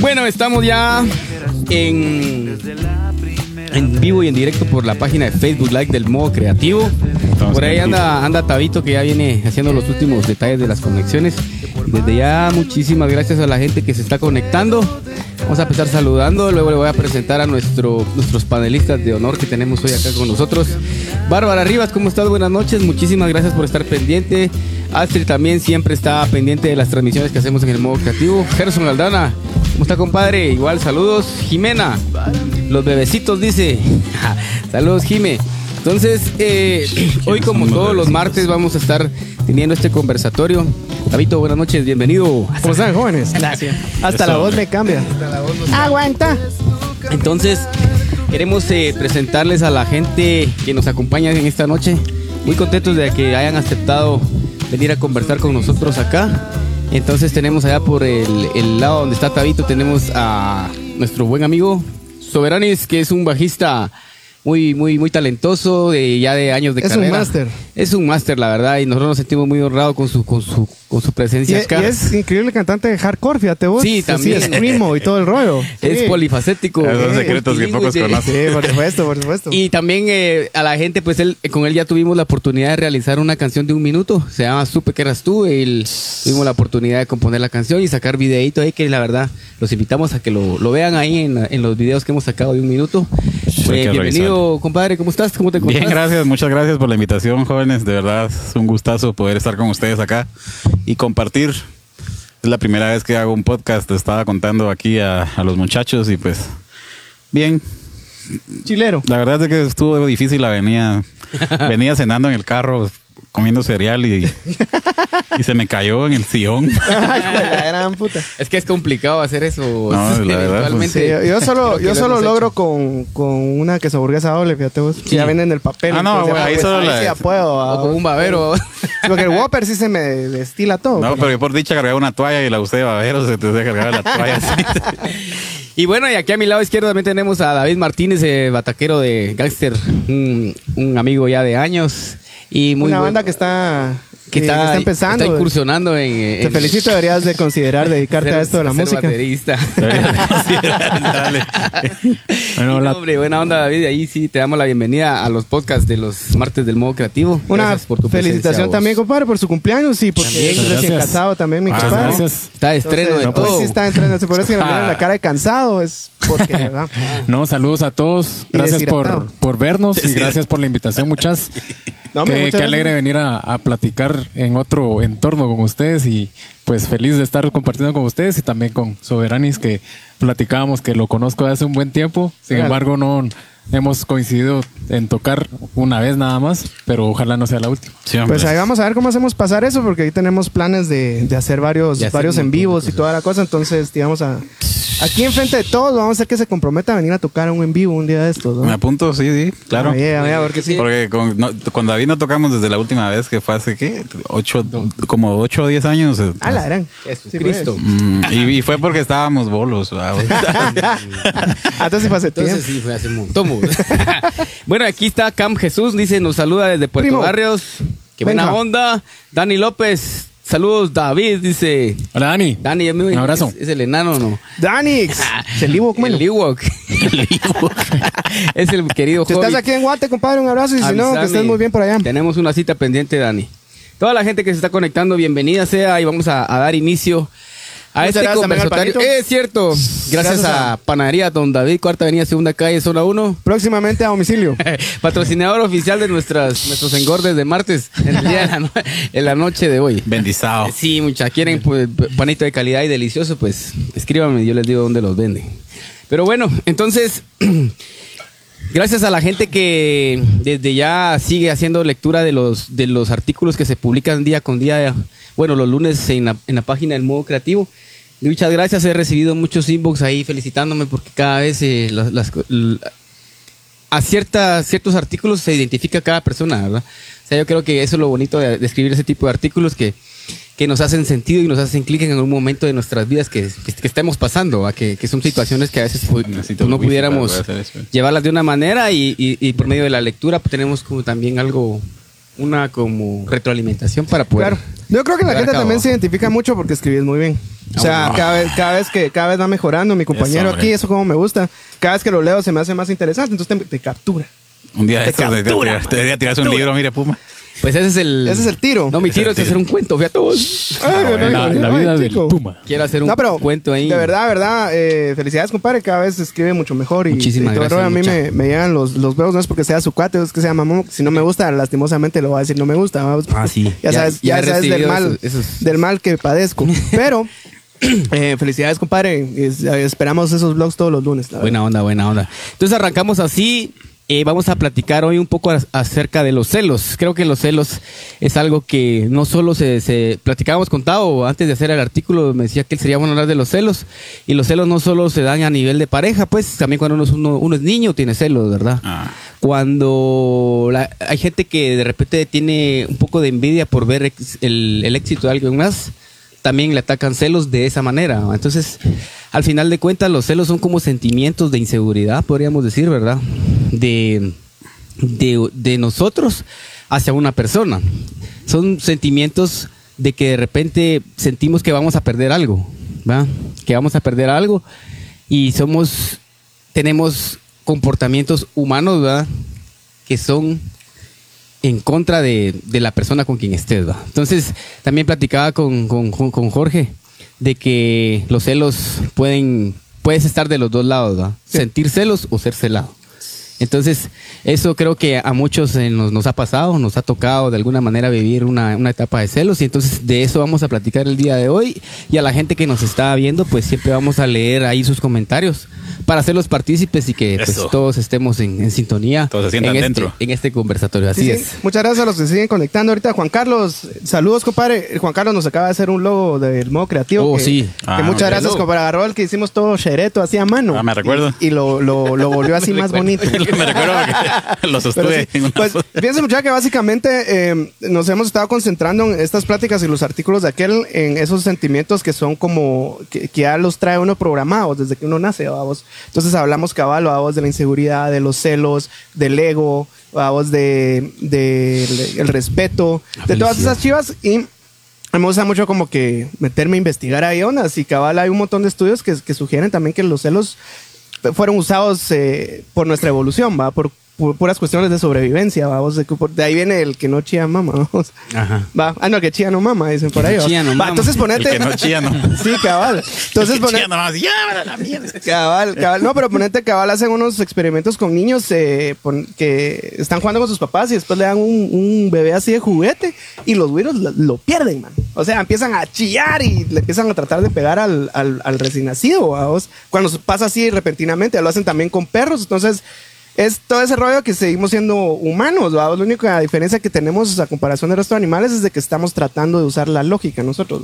Bueno, estamos ya en, en vivo y en directo por la página de Facebook Live del modo creativo. por ahí anda, anda Tabito que ya viene haciendo los últimos detalles de las conexiones. Desde ya, muchísimas gracias a la gente que se está conectando. Vamos a empezar saludando, luego le voy a presentar a nuestro, nuestros panelistas de honor que tenemos hoy acá con nosotros. Bárbara Rivas, ¿cómo estás? Buenas noches, muchísimas gracias por estar pendiente. Astrid también siempre está pendiente de las transmisiones que hacemos en el modo creativo. Gerson Aldana, ¿cómo está compadre? Igual saludos. Jimena, los bebecitos dice. saludos Jime. Entonces, eh, hoy como todos los martes vamos a estar teniendo este conversatorio. Tabito, buenas noches, bienvenido. ¿Cómo están, jóvenes? Gracias. Hasta la voz me cambia. Aguanta. Entonces, queremos eh, presentarles a la gente que nos acompaña en esta noche. Muy contentos de que hayan aceptado venir a conversar con nosotros acá. Entonces tenemos allá por el, el lado donde está Tabito, tenemos a nuestro buen amigo Soberanis, que es un bajista muy, muy, muy talentoso, de ya de años de Es un carrera. máster. Es un máster, la verdad, y nosotros nos sentimos muy honrados con su, con su, con su Y, presencia acá. y es increíble cantante de hardcore, fíjate vos. Sí, también. screamo y todo el rollo. Es Sí. polifacético. Esos son eh, secretos que pocos conocen. Sí, por supuesto, por supuesto. Y también eh, a la gente, pues él, con él ya tuvimos la oportunidad de realizar una canción de un minuto. Se llama Supe que eras tú. Él, tuvimos la oportunidad de componer la canción y sacar videito ahí que la verdad los invitamos a que lo, lo vean ahí en, en los videos que hemos sacado de un minuto. Eh, bienvenido, compadre. ¿Cómo estás? ¿Cómo te encuentras? Bien, gracias, muchas gracias por la invitación, jóvenes. De verdad, es un gustazo poder estar con ustedes acá y compartir. Es la primera vez que hago un podcast. Estaba contando aquí a, a los muchachos y pues, bien. Chilero. La verdad es que estuvo difícil la venía. Venía cenando en el carro, comiendo cereal y, y se me cayó en el sillón. Ay, hijo de la gran puta. Es que es complicado hacer eso. No, la verdad, eventualmente. Sí, yo, yo solo, que yo lo solo logro con, con una queso burguesa doble, fíjate vos. Sí. Ya venden el papel. Ah, no, güey, ahí pues, solo la- sí ya puedo. O con un babero. Sí, Porque el Whopper sí se me destila todo. No, pero yo por dicha cargaba una toalla y la usé de babero, se te cargaba la toalla así. Y bueno, y aquí a mi lado izquierdo también tenemos a David Martínez, eh, bataquero de Gangster, un, un amigo ya de años. Y muy una banda que está, que está, empezando. está incursionando en. Te en- felicito, deberías de considerar dedicarte ser- a esto de la ser música. baterista. Dale. Bueno, hombre, buena onda, David. Ahí sí te damos la bienvenida a los podcasts de los martes del modo creativo. Una Gracias por tu felicitación también, compadre, por su cumpleaños y es recién casado también, mi compadre. gracias. Está de estreno Entonces, de pues, todo. sí está entrando. Por eso que me miran la cara de cansado, es porque, ¿verdad? No, saludos a todos. Gracias por, por vernos y gracias por la invitación, muchas. No, hombre, qué, qué alegre venir a, a platicar en otro entorno con ustedes y pues feliz de estar compartiendo con ustedes y también con Soberanis que platicábamos que lo conozco de hace un buen tiempo. Sin embargo, no hemos coincidido en tocar una vez nada más, pero ojalá no sea la última. Sí. Pues ahí vamos a ver cómo hacemos pasar eso, porque ahí tenemos planes de, de hacer varios, De hacer varios en vivos y toda la cosa. Entonces, digamos, a, aquí enfrente de todos, vamos a hacer que se comprometa a venir a tocar un en vivo un día de estos. ¿no? Me apunto, sí, sí, claro. Ah, yeah, yeah, porque sí. Porque con, no, con David no tocamos desde la última vez que fue hace, ¿qué? Ocho, como ocho o diez años. Ah, la gran. Jesucristo. Mm, y, y fue porque estábamos bolos. Ah, entonces sí fue hace Entonces tiempo. sí, fue hace mo. bueno, aquí está Cam Jesús, dice, nos saluda desde Puerto Primo. Barrios. Qué buena Venga. onda. Dani López, saludos David, dice. Hola Dani. Dani, es, muy- Un abrazo. Es, es el enano, ¿no? Danix. El Ivo, ¿cómo El no? Ewok. es el querido Si estás aquí en Guate, compadre, un abrazo. Y si no, que estés muy bien por allá. Tenemos una cita pendiente, Dani. Toda la gente que se está conectando, bienvenida sea y vamos a, a dar inicio a este conversatorio. Es cierto. Gracias, Gracias a, a- Panadería Don David, Cuarta Avenida, Segunda Calle, Zona 1. Próximamente a domicilio. Patrocinador oficial de nuestras, nuestros engordes de martes en, el día de la, no- en la noche de hoy. Bendizado. Sí, mucha quieren pues, panito de calidad y delicioso, pues escríbanme, yo les digo dónde los venden. Pero bueno, entonces, gracias a la gente que desde ya sigue haciendo lectura de los, de los artículos que se publican día con día, bueno, los lunes en la, en la página del modo creativo. Muchas gracias, he recibido muchos inbox ahí felicitándome porque cada vez eh, las, las- a ciertas, ciertos artículos se identifica cada persona, ¿verdad? O sea, yo creo que eso es lo bonito de, de escribir ese tipo de artículos que, que nos hacen sentido y nos hacen clic en algún momento de nuestras vidas que, que, que estemos pasando, que, que son situaciones que a veces pu- Necesito no pudiéramos llevarlas de una manera y, y- y por medio de la lectura pues, tenemos como también algo, una como retroalimentación para poder... Claro. Yo creo que la gente también se identifica mucho porque escribís muy bien. O sea, cada vez, cada vez que cada vez va mejorando mi compañero Eso, aquí, eso como me gusta. Cada vez que lo leo se me hace más interesante, entonces te, te captura. Un día de Te estos te- te- captura, te debería tirarse un libro, mire, Puma. Pues ese es el. Ese es el tiro. No, mi tiro es hacer un cuento, fíjate vos. Ay, bueno. ay, La, vida del. Puma. Quiero hacer un No, pero cuento ahí. de verdad, verdad, eh, felicidades, compadre. Cada vez escribe mucho mejor y, Muchísimas y todo el gracias. A mí me, me llegan los, los huevos, no es porque sea su cuate, es que sea mamón. Si no me gusta, lastimosamente lo va a decir no me gusta. Ah, sí. Ya, Ya- sabes, ya sabes del mal, esos- esos- del mal que padezco. Pero eh, felicidades, compadre. Es- esperamos esos vlogs todos los lunes. Buena onda, buena onda. Entonces arrancamos así. Eh, vamos a platicar hoy un poco a- acerca de los celos. Creo que los celos es algo que no solo se, se platicábamos con Tao antes de hacer el artículo, me decía que sería bueno hablar de los celos. Y los celos no solo se dan a nivel de pareja, pues también cuando uno es, uno, uno es niño tiene celos, ¿verdad? Ah. Cuando la- hay gente que de repente tiene un poco de envidia por ver ex- el, el éxito de alguien más, también le atacan celos de esa manera. Entonces, al final de cuentas, los celos son como sentimientos de inseguridad, podríamos decir, ¿verdad? De, de, nosotros hacia una persona. Son sentimientos de que de repente sentimos que vamos a perder algo, ¿verdad? Que vamos a perder algo y somos, tenemos comportamientos humanos, ¿verdad? Que son en contra de, de la persona con quien estés. ¿va? Entonces, también platicaba con, con- con- Jorge de que los celos pueden, puedes estar de los dos lados, ¿va? sentir celos o ser celado. Entonces, eso creo que a muchos eh, nos, nos ha pasado, nos ha tocado de alguna manera vivir una, una etapa de celos y entonces de eso vamos a platicar el día de hoy y a la gente que nos está viendo, pues siempre vamos a leer ahí sus comentarios para hacerlos partícipes y que pues, todos estemos en, en sintonía Todos se sientan en, dentro. Este, en este conversatorio. Así Sí, sí. es. Muchas gracias a los que se siguen conectando ahorita. Juan Carlos, saludos, compadre. Juan Carlos nos acaba de hacer un logo del modo creativo. Oh, que, sí. que Ah, muchas gracias, compadre. Agarró el que hicimos todo chereto, así a mano. Ah, me recuerdo. Y, y lo, lo, lo volvió así más bonito. Me recuerdo que lo Pero sostuve sí, en una pues fíjense muchachos que básicamente eh, nos hemos estado concentrando en estas pláticas y los artículos de aquel en esos sentimientos que son como que, que ya los trae uno programados desde que uno nace vamos entonces hablamos cabal vamos de la inseguridad de los celos del ego vamos de, de el respeto de todas esas chivas y me gusta mucho como que meterme a investigar ahí ondas y cabal hay un montón de estudios que, que sugieren también que los celos fueron usados eh, por nuestra evolución, va, por, puras cuestiones de sobrevivencia, vamos, de, de ahí viene el que no chía mama, vamos. Ajá. Va, ah, no, el que chía no mama, dicen por ahí. Chía no Va, mama. entonces El ponete. que no chía, no. Sí, cabal. Entonces El que ponete. chía nomás, ya, vale, la mierda. Cabal, cabal. No, pero ponete cabal hacen unos experimentos con niños eh, pon- que están jugando con sus papás y después le dan un, un bebé así de juguete y los güiros lo, lo pierden, man. O sea, empiezan a chillar y le empiezan a tratar de pegar al, al, al recién nacido, ¿vaos? Cuando pasa así repentinamente, lo hacen también con perros. Entonces, es todo ese rollo que seguimos siendo humanos, ¿vaos? La única diferencia que tenemos a comparación del resto de animales es de que estamos tratando de usar la lógica nosotros,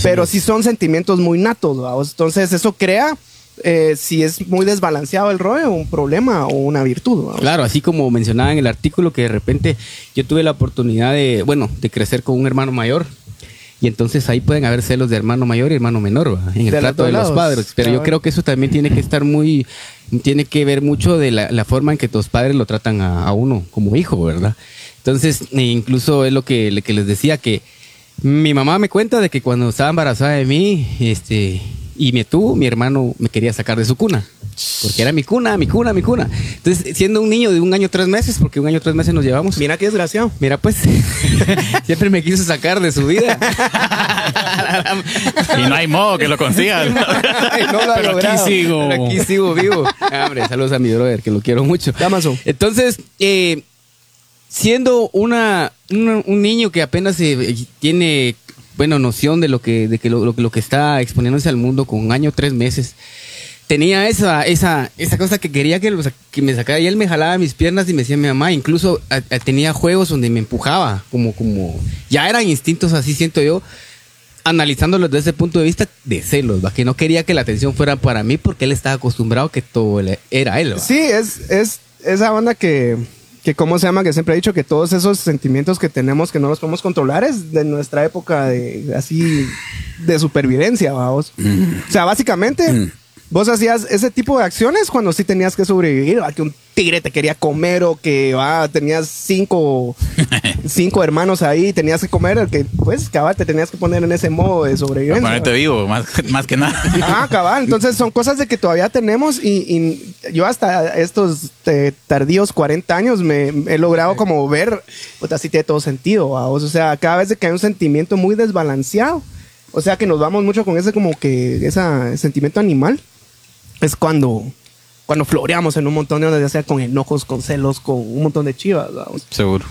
Pero es. sí son sentimientos muy natos. Entonces, eso crea, eh, si es muy desbalanceado el rollo, un problema o una virtud. Claro, así como mencionaba en el artículo que de repente yo tuve la oportunidad de, bueno, de crecer con un hermano mayor. Y entonces ahí pueden haber celos de hermano mayor y hermano menor ¿va? en el De trato de los padres. Pero yo creo que eso también tiene que estar muy, tiene que ver mucho de la, la forma en que tus padres lo tratan a, a uno como hijo, ¿verdad? Entonces, e incluso es lo que, que les decía que mi mamá me cuenta de que cuando estaba embarazada de mí, este, y me tuvo, mi hermano me quería sacar de su cuna. Porque era mi cuna, mi cuna, mi cuna. Entonces, siendo un niño de un año tres meses, porque un año tres meses nos llevamos. Mira qué desgraciado. Mira, pues, siempre me quiso sacar de su vida. Y no hay modo que lo consiga. Ay, no lo ha Pero aquí sigo. Pero aquí sigo vivo. Ah, hombre, saludos a mi brother, que lo quiero mucho. Damaso. Entonces, eh, siendo una, una- un niño que apenas eh, tiene, bueno, noción de lo que, de que lo, lo que- está exponiéndose al mundo con un año, tres meses, tenía esa, esa, esa cosa que quería que, que me sacara y él me jalaba mis piernas y me decía mi mamá, incluso tenía juegos donde me empujaba, como, como, ya eran instintos así siento yo, analizándolo desde ese punto de vista de celos, ¿va? que no quería que la atención fuera para mí porque él estaba acostumbrado que todo era él. ¿va? Sí, es, es esa banda que, que, ¿cómo se llama? Que siempre he dicho que todos esos sentimientos que tenemos que no los podemos controlar es de nuestra época de así de supervivencia, vamos. O sea, básicamente vos hacías ese tipo de acciones cuando sí tenías que sobrevivir, que un tigre te quería comer o que ah, tenías cinco, cinco hermanos ahí, tenías que comer, que pues cabal te tenías que poner en ese modo de sobrevivencia. Ponerte vivo, más, más que nada. Ah, cabal. Entonces son cosas de que todavía tenemos y, y yo hasta estos eh, tardíos 40 años me he logrado como ver, pues así tiene todo sentido, o sea, cada vez que hay un sentimiento muy desbalanceado, o sea que nos vamos mucho con ese como que ese sentimiento animal, es cuando cuando floreamos en un montón de ya sea con enojos, con celos, con un montón de chivas. Seguro.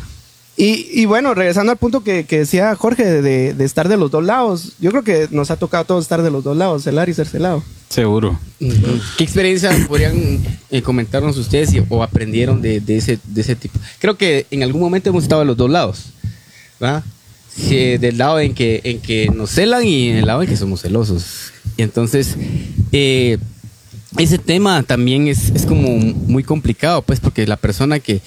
Y, y, bueno, regresando al punto que, que decía Jorge de, de, estar de los dos lados, yo creo que nos ha tocado a todos estar de los dos lados, celar y ser celado. Seguro. ¿Qué experiencia podrían eh, comentarnos ustedes y, o aprendieron de, de, ese, de ese tipo? Creo que en algún momento hemos estado de los dos lados, ¿verdad? Sí, del lado en que, en que nos celan y en el lado en que somos celosos. Y entonces, eh, ese tema también es, es, como muy complicado, pues, porque la persona que,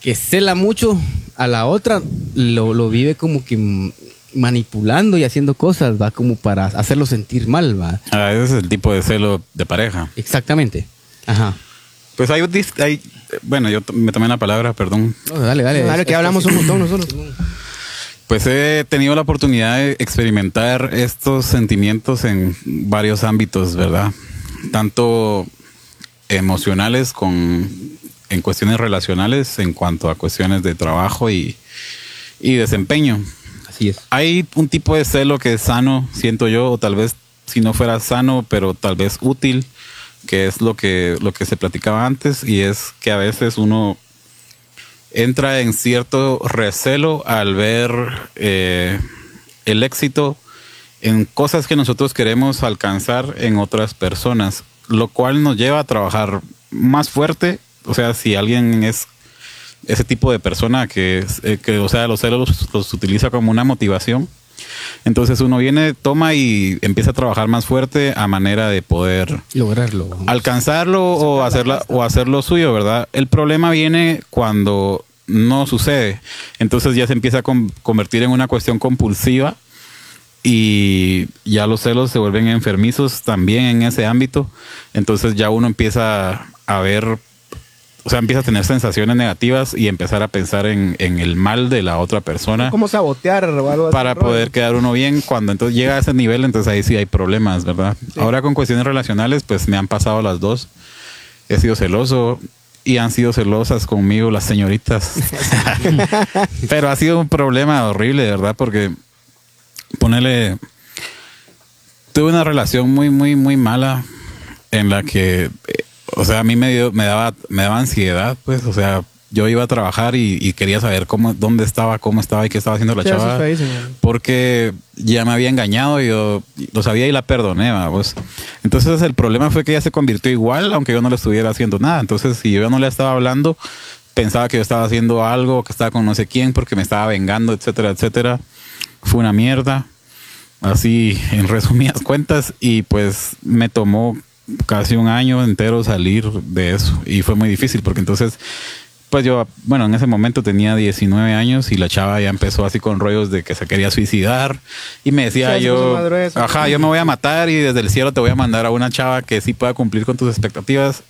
que cela mucho a la otra lo, lo, vive como que manipulando y haciendo cosas, va como para hacerlo sentir mal, va. Ah, ese es el tipo de celo de pareja. Exactamente. Ajá. Pues hay, hay bueno, yo me tomé la palabra, perdón. No, dale, dale. Claro que hablamos un montón nosotros. Pues he tenido la oportunidad de experimentar estos sentimientos en varios ámbitos, ¿verdad? Tanto emocionales con en cuestiones relacionales en cuanto a cuestiones de trabajo y, y desempeño. Así es. Hay un tipo de celo que es sano, siento yo, o tal vez si no fuera sano, pero tal vez útil, que es lo que, lo que se platicaba antes, y es que a veces uno entra en cierto recelo al ver eh, el éxito en cosas que nosotros queremos alcanzar en otras personas, lo cual nos lleva a trabajar más fuerte. O sea, si alguien es ese tipo de persona que, eh, que o sea, los celos los, utiliza como una motivación, entonces uno viene, toma y empieza a trabajar más fuerte a manera de poder lograrlo, alcanzarlo o hacerla o hacerlo suyo, ¿verdad? El problema viene cuando no sucede. Entonces ya se empieza a convertir en una cuestión compulsiva y ya los celos se vuelven enfermizos también en ese ámbito. Entonces ya uno empieza a ver, o sea, empieza a tener sensaciones negativas y empezar a pensar en, en el mal de la otra persona. Como sabotear o algo así, Para poder quedar uno bien. Cuando entonces llega a ese nivel, entonces ahí sí hay problemas, ¿verdad? Sí. Ahora con cuestiones relacionales, pues me han pasado las dos. He sido celoso y han sido celosas conmigo las señoritas. Pero ha sido un problema horrible, ¿verdad? Porque ponerle. Tuve una relación muy, muy, muy mala en la que, eh, o sea, a mí me, dio, me, daba, me daba ansiedad, pues, o sea, yo iba a trabajar y, y, quería saber cómo, dónde estaba, cómo estaba y qué estaba haciendo la chava. porque ya me había engañado y yo lo sabía y la perdoné, pues. Entonces el problema fue que ella se convirtió igual, aunque yo no le estuviera haciendo nada. Entonces, si yo no le estaba hablando, pensaba que yo estaba haciendo algo, que estaba con no sé quién, porque me estaba vengando, etcétera, etcétera. Fue una mierda así en resumidas cuentas y pues me tomó casi un año entero salir de eso y fue muy difícil porque entonces pues yo, bueno, en ese momento tenía 19 años y la chava ya empezó así con rollos de que se quería suicidar y me decía Sí, yo, madurez, ajá, yo me voy a matar y desde el cielo te voy a mandar a una chava que sí pueda cumplir con tus expectativas,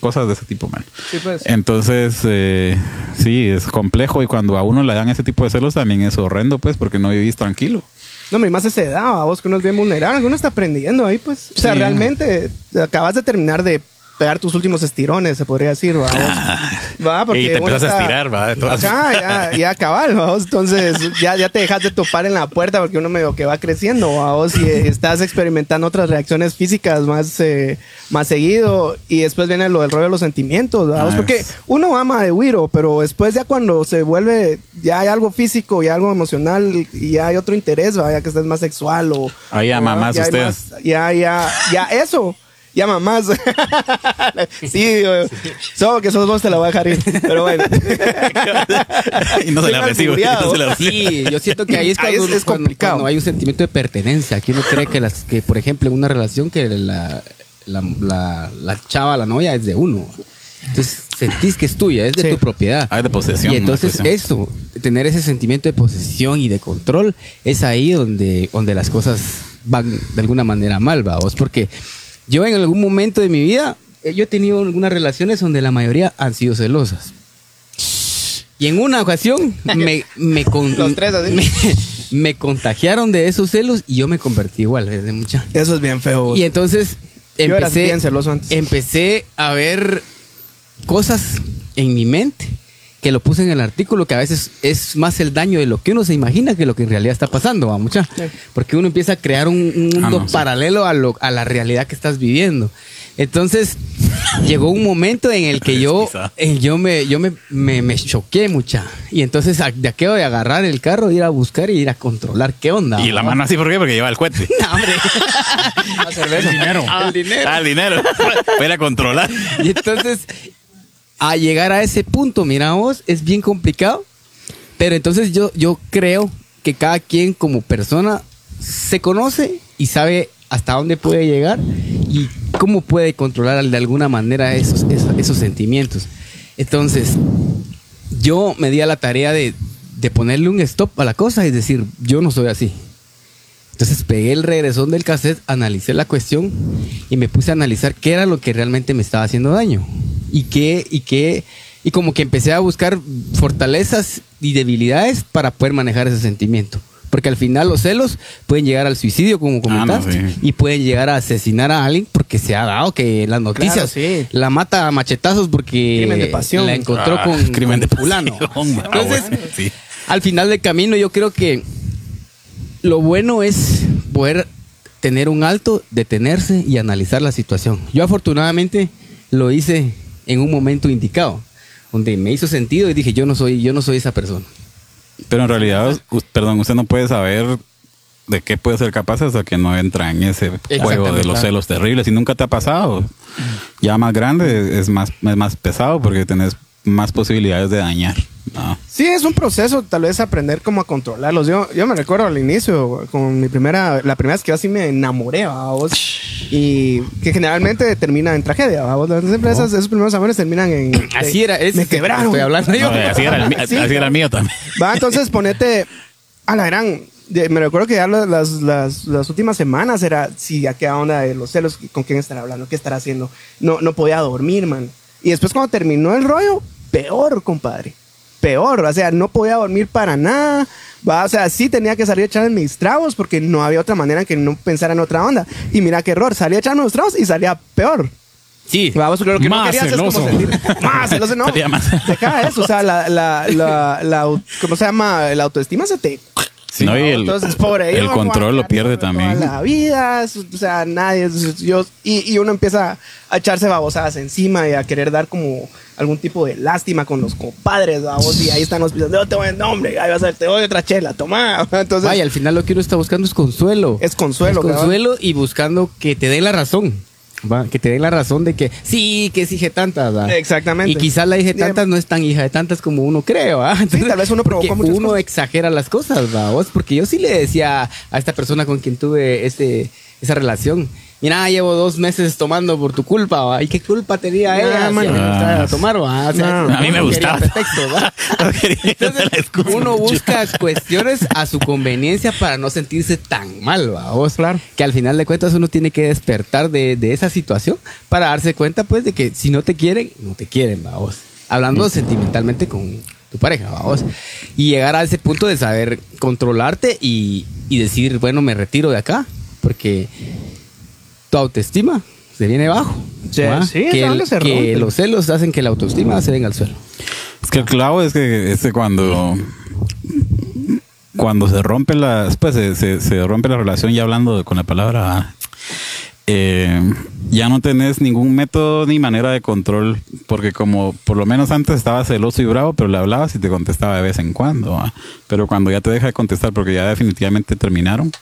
cosas de ese tipo, man. Sí, pues. Entonces, eh, sí, es complejo y cuando a uno le dan ese tipo de celos también es horrendo, pues, porque no vivís tranquilo. No, mi más esa edad, a vos que uno es bien vulnerable, uno está aprendiendo ahí, pues. O sea, Sí. realmente acabas de terminar de pegar tus últimos estirones, se podría decir, ¿va? Vos? Va, porque y te empiezas a estirar, va, todas ya, ya cabal, ¿va? vos? Entonces, ya, ya te dejas de topar en la puerta porque uno medio que va creciendo, ¿va? vos? y estás experimentando otras reacciones físicas más, eh, más seguido. Y después viene lo del rollo de los sentimientos, ¿va? vos? Ah, porque uno ama de Wiro, pero después ya cuando se vuelve, ya hay algo físico y algo emocional y ya hay otro interés, ¿va? ya que estás más sexual o... Ahí ama o, más ya hay usted. más- ya, ya, ya eso. Llama más. sí, solo que sos vos te la voy a dejar ir. Pero bueno. y no se la recibo. y no se la recibo. Sí, yo siento que ahí es Ahí cuando, es- es cuando- complicado. cuando hay un sentimiento de pertenencia. Que uno cree que, las, que por ejemplo, en una relación que la, la, la, la chava, la novia es de uno. Entonces sentís que es tuya, es de Sí. tu propiedad. Ah, es de posesión, Y entonces eso, tener ese sentimiento de posesión y de control, es ahí donde, donde las cosas van de alguna manera mal, vamos. Porque yo en algún momento de mi vida, eh, yo he tenido algunas relaciones donde la mayoría han sido celosas. Y en una ocasión me, me, con- Los tres así. me, me contagiaron de esos celos y yo me convertí igual desde mucha. Eso es bien feo. Y entonces Yo era empecé, bien celoso antes. empecé a ver cosas en mi mente que lo puse en el artículo que a veces es más el daño de lo que uno se imagina que lo que en realidad está pasando, ¿va, mucha? Porque uno empieza a crear un, un Ah, mundo no, sí. paralelo a, lo, a la realidad que estás viviendo. Entonces, llegó un momento en el que yo, eh, yo, me, yo me, me, me choqué mucha. Y entonces, a- de aquello de agarrar el carro, ir a buscar y ir a controlar qué onda. Y la mano así, ¿por qué? Porque lleva el cohete. No, hombre. El dinero. el dinero. Ah, el dinero. Para controlar. Y entonces, a llegar a ese punto, mira vos, es bien complicado. Pero entonces yo, yo creo que cada quien como persona se conoce y sabe hasta dónde puede llegar y cómo puede controlar de alguna manera esos, esos, sentimientos. Entonces, yo me di a la tarea de, de ponerle un stop a la cosa y decir, yo no soy así. Entonces pegué el regresón del cassette, analicé la cuestión y me puse a analizar qué era lo que realmente me estaba haciendo daño. Y qué, y qué, y como que empecé a buscar fortalezas y debilidades para poder manejar ese sentimiento. Porque al final los celos pueden llegar al suicidio, como Ah, no, comentaste, sí. y pueden llegar a asesinar a alguien porque se ha dado que en las noticias sí. la mata a machetazos porque Crimen de pasión. la encontró Ah, con, crimen con de fulano. pasión. Ah, Entonces, bueno, sí. al final del camino yo creo que lo bueno es poder tener un alto, detenerse y analizar la situación. Yo afortunadamente lo hice en un momento indicado, donde me hizo sentido y dije, yo no soy, yo no soy esa persona. Pero en realidad, perdón, usted no puede saber de qué puede ser capaz hasta que no entra en ese juego de los celos terribles. Y nunca te ha pasado. Ya más grande es más, es más pesado porque tenés más posibilidades de dañar. No. Sí, es un proceso, tal vez aprender cómo a controlarlos. Yo, yo me recuerdo al inicio, con mi primera, la primera vez que yo así me enamoré, ¿va vos? Y que generalmente termina en tragedia, ¿va vos? Las empresas, esos primeros amores terminan en... Así era, es me quebraron. Estoy hablando yo. No, así, era el, Sí. así era el mío también. Va, entonces ponete a la gran. me recuerdo que ya las, las, las- últimas semanas era si a qué onda de los celos, con quién estará hablando, qué estará haciendo. No, no podía dormir, man. Y después cuando terminó el rollo, peor, compadre. Peor, o sea, no podía dormir para nada. Va, o sea, sí tenía que salir a echar mis tragos porque no había otra manera que no pensara en otra onda. Y mira qué error, salía a echar los tragos y salía peor. Sí. Vamos, lo que no Más querías es como celoso. sentir- más celoso, no. Más- Deja eso, o sea, la, la, la, la ¿cómo se llama? La autoestima se te... Sí, no, y el, Entonces, pobre, el yo control lo pierde toda también. La vida, o sea, nadie, yo, y, y uno empieza a echarse babosadas encima y a querer dar como algún tipo de lástima con los compadres, vamos, y ahí están los pisos, no te voy a nombre, ahí vas a ver, te doy otra chela, toma. Entonces, Vaya, al final lo que uno está buscando es consuelo. es consuelo, Es consuelo y buscando que te den la razón. ¿va? Que te den la razón de que sí, que es hija de tantas. ¿va? Exactamente. Y quizás la hija de tantas no es tan hija de tantas como uno cree. ¿va? Entonces, tal vez uno provocó muchas Uno cosas. exagera las cosas, ¿va? vos? Porque yo sí le decía a esta persona con quien tuve ese, esa relación. Mira, llevo dos meses tomando por tu culpa, ¿va? ¿Y qué culpa tenía Nah, ella? si man. a mí me gustaba Ah, tomar, ¿va? O sea, No. A mí me gustaba. No Entonces, uno busca cuestiones a su conveniencia para no sentirse tan mal, ¿va? vos? Claro. Que al final de cuentas uno tiene que despertar de, de esa situación para darse cuenta, pues, de que si no te quieren, no te quieren, ¿va? vos? Hablando sentimentalmente con tu pareja, ¿va? vos? Y llegar a ese punto de saber controlarte y, y decir, bueno, me retiro de acá, porque tu autoestima se viene bajo. Sí, sí, que, el- se que los celos hacen que la autoestima se venga al suelo. Es que el clavo es que este cuando cuando se rompe la pues se, se- se rompe la relación ya hablando de- con la palabra eh, ya no tenés ningún método ni manera de control porque como por lo menos antes estaba celoso y bravo pero le hablabas y te contestaba de vez en cuando ¿va? pero cuando ya te deja de contestar porque ya definitivamente terminaron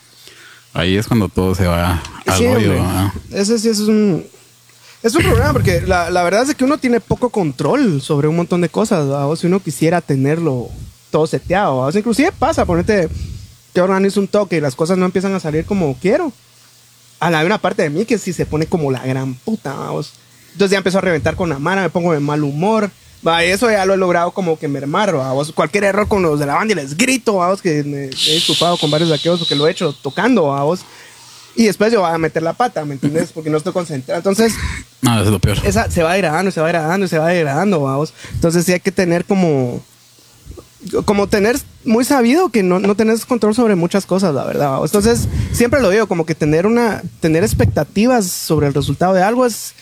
ahí es cuando todo se va al Sí. Ese sí es un. Es un problema porque la, la verdad es que uno tiene poco control sobre un montón de cosas. ¿va? Si uno quisiera tenerlo todo seteado. inclusive pasa, ponete que organizo un toque y las cosas no empiezan a salir como quiero. A la hay una parte de mí que sí se pone como la gran puta. ¿va? Entonces ya empiezo a reventar con la mano, me pongo de mal humor. Va, eso ya lo he logrado como que mermar. ¿va? O sea, Cualquier error con los de la banda y les grito. ¿va? O sea, que me he disculpado con varios de aquellos porque lo he hecho tocando. ¿va? O sea, y después yo voy a meter la pata, ¿me entiendes? Porque no estoy concentrado. Entonces, No, eso es lo peor. esa se va degradando, se va degradando, se va degradando, vamos. Entonces sí hay que tener como como tener muy sabido que no, no tenés control sobre muchas cosas, la verdad. vamos. Entonces, siempre lo digo, como que tener una tener expectativas sobre el resultado de algo es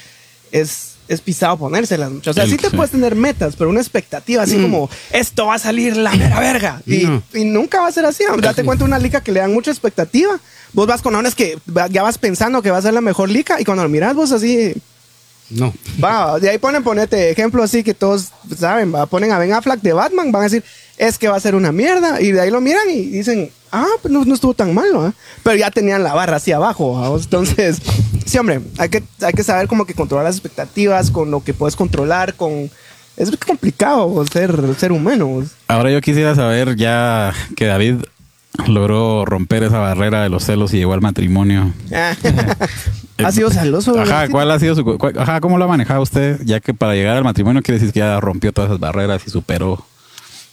es es pisado ponérselas. O sea, sí te puedes tener metas, pero una expectativa así como esto va a salir la mera verga. Y, No. y nunca va a ser así. Date cuenta una liga que le dan mucha expectativa. Vos vas con unas que ya vas pensando que va a ser la mejor liga y cuando lo miras vos así No. Va, de ahí ponen, ponete ejemplo así que todos saben, va, ponen a Ben Affleck de Batman, van a decir, es que va a ser una mierda, y de ahí lo miran y dicen, ah, pues no, no estuvo tan malo, ¿ah?". pero ya tenían la barra así abajo, entonces, sí, hombre, hay que, hay que saber como que controlar las expectativas con lo que puedes controlar, con... Es complicado ser, ser humano. Ahora yo quisiera saber ya que David logró romper esa barrera de los celos y llegó al matrimonio. ha sido celoso. Ajá. ¿cuál ha sido su cuál- ajá, cómo lo ha manejado usted? Ya que para llegar al matrimonio quiere decir que ya rompió todas esas barreras y superó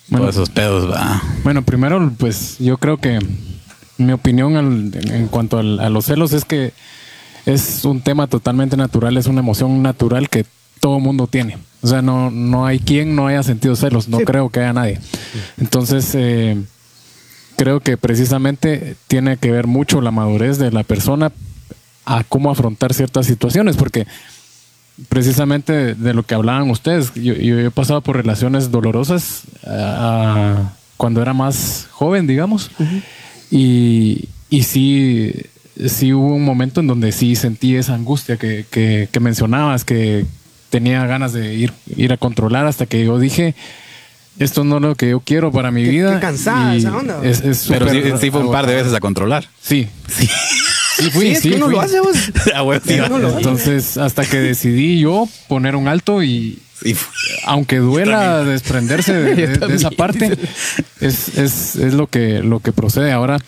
Bueno. todos esos pedos, va. Bueno, primero, pues yo creo que mi opinión al- en cuanto al- a los celos es que es un tema totalmente natural, es una emoción natural que todo mundo tiene. O sea, no, no hay quien no haya sentido celos, no Sí. creo que haya nadie. Entonces, eh, creo que precisamente tiene que ver mucho la madurez de la persona a cómo afrontar ciertas situaciones, porque precisamente de lo que hablaban ustedes, yo, yo he pasado por relaciones dolorosas ah, cuando era más joven, digamos, y, y sí, sí hubo un momento en donde sí sentí esa angustia que, que- que mencionabas, que tenía ganas de ir, ir a controlar hasta que yo dije, esto no es lo que yo quiero para mi Qué- vida. qué cansada y esa onda. es- es Pero sí, sí fue un par de veces a controlar. Sí. Sí. Sí, fui, Sí, es sí, que uno fui. lo hace, vos. Ah, bueno, sí, lo- Entonces, hasta que decidí yo poner un alto y Sí, fue. aunque duela desprenderse de, de- de esa parte, es, es, es lo que lo que procede. Ahora,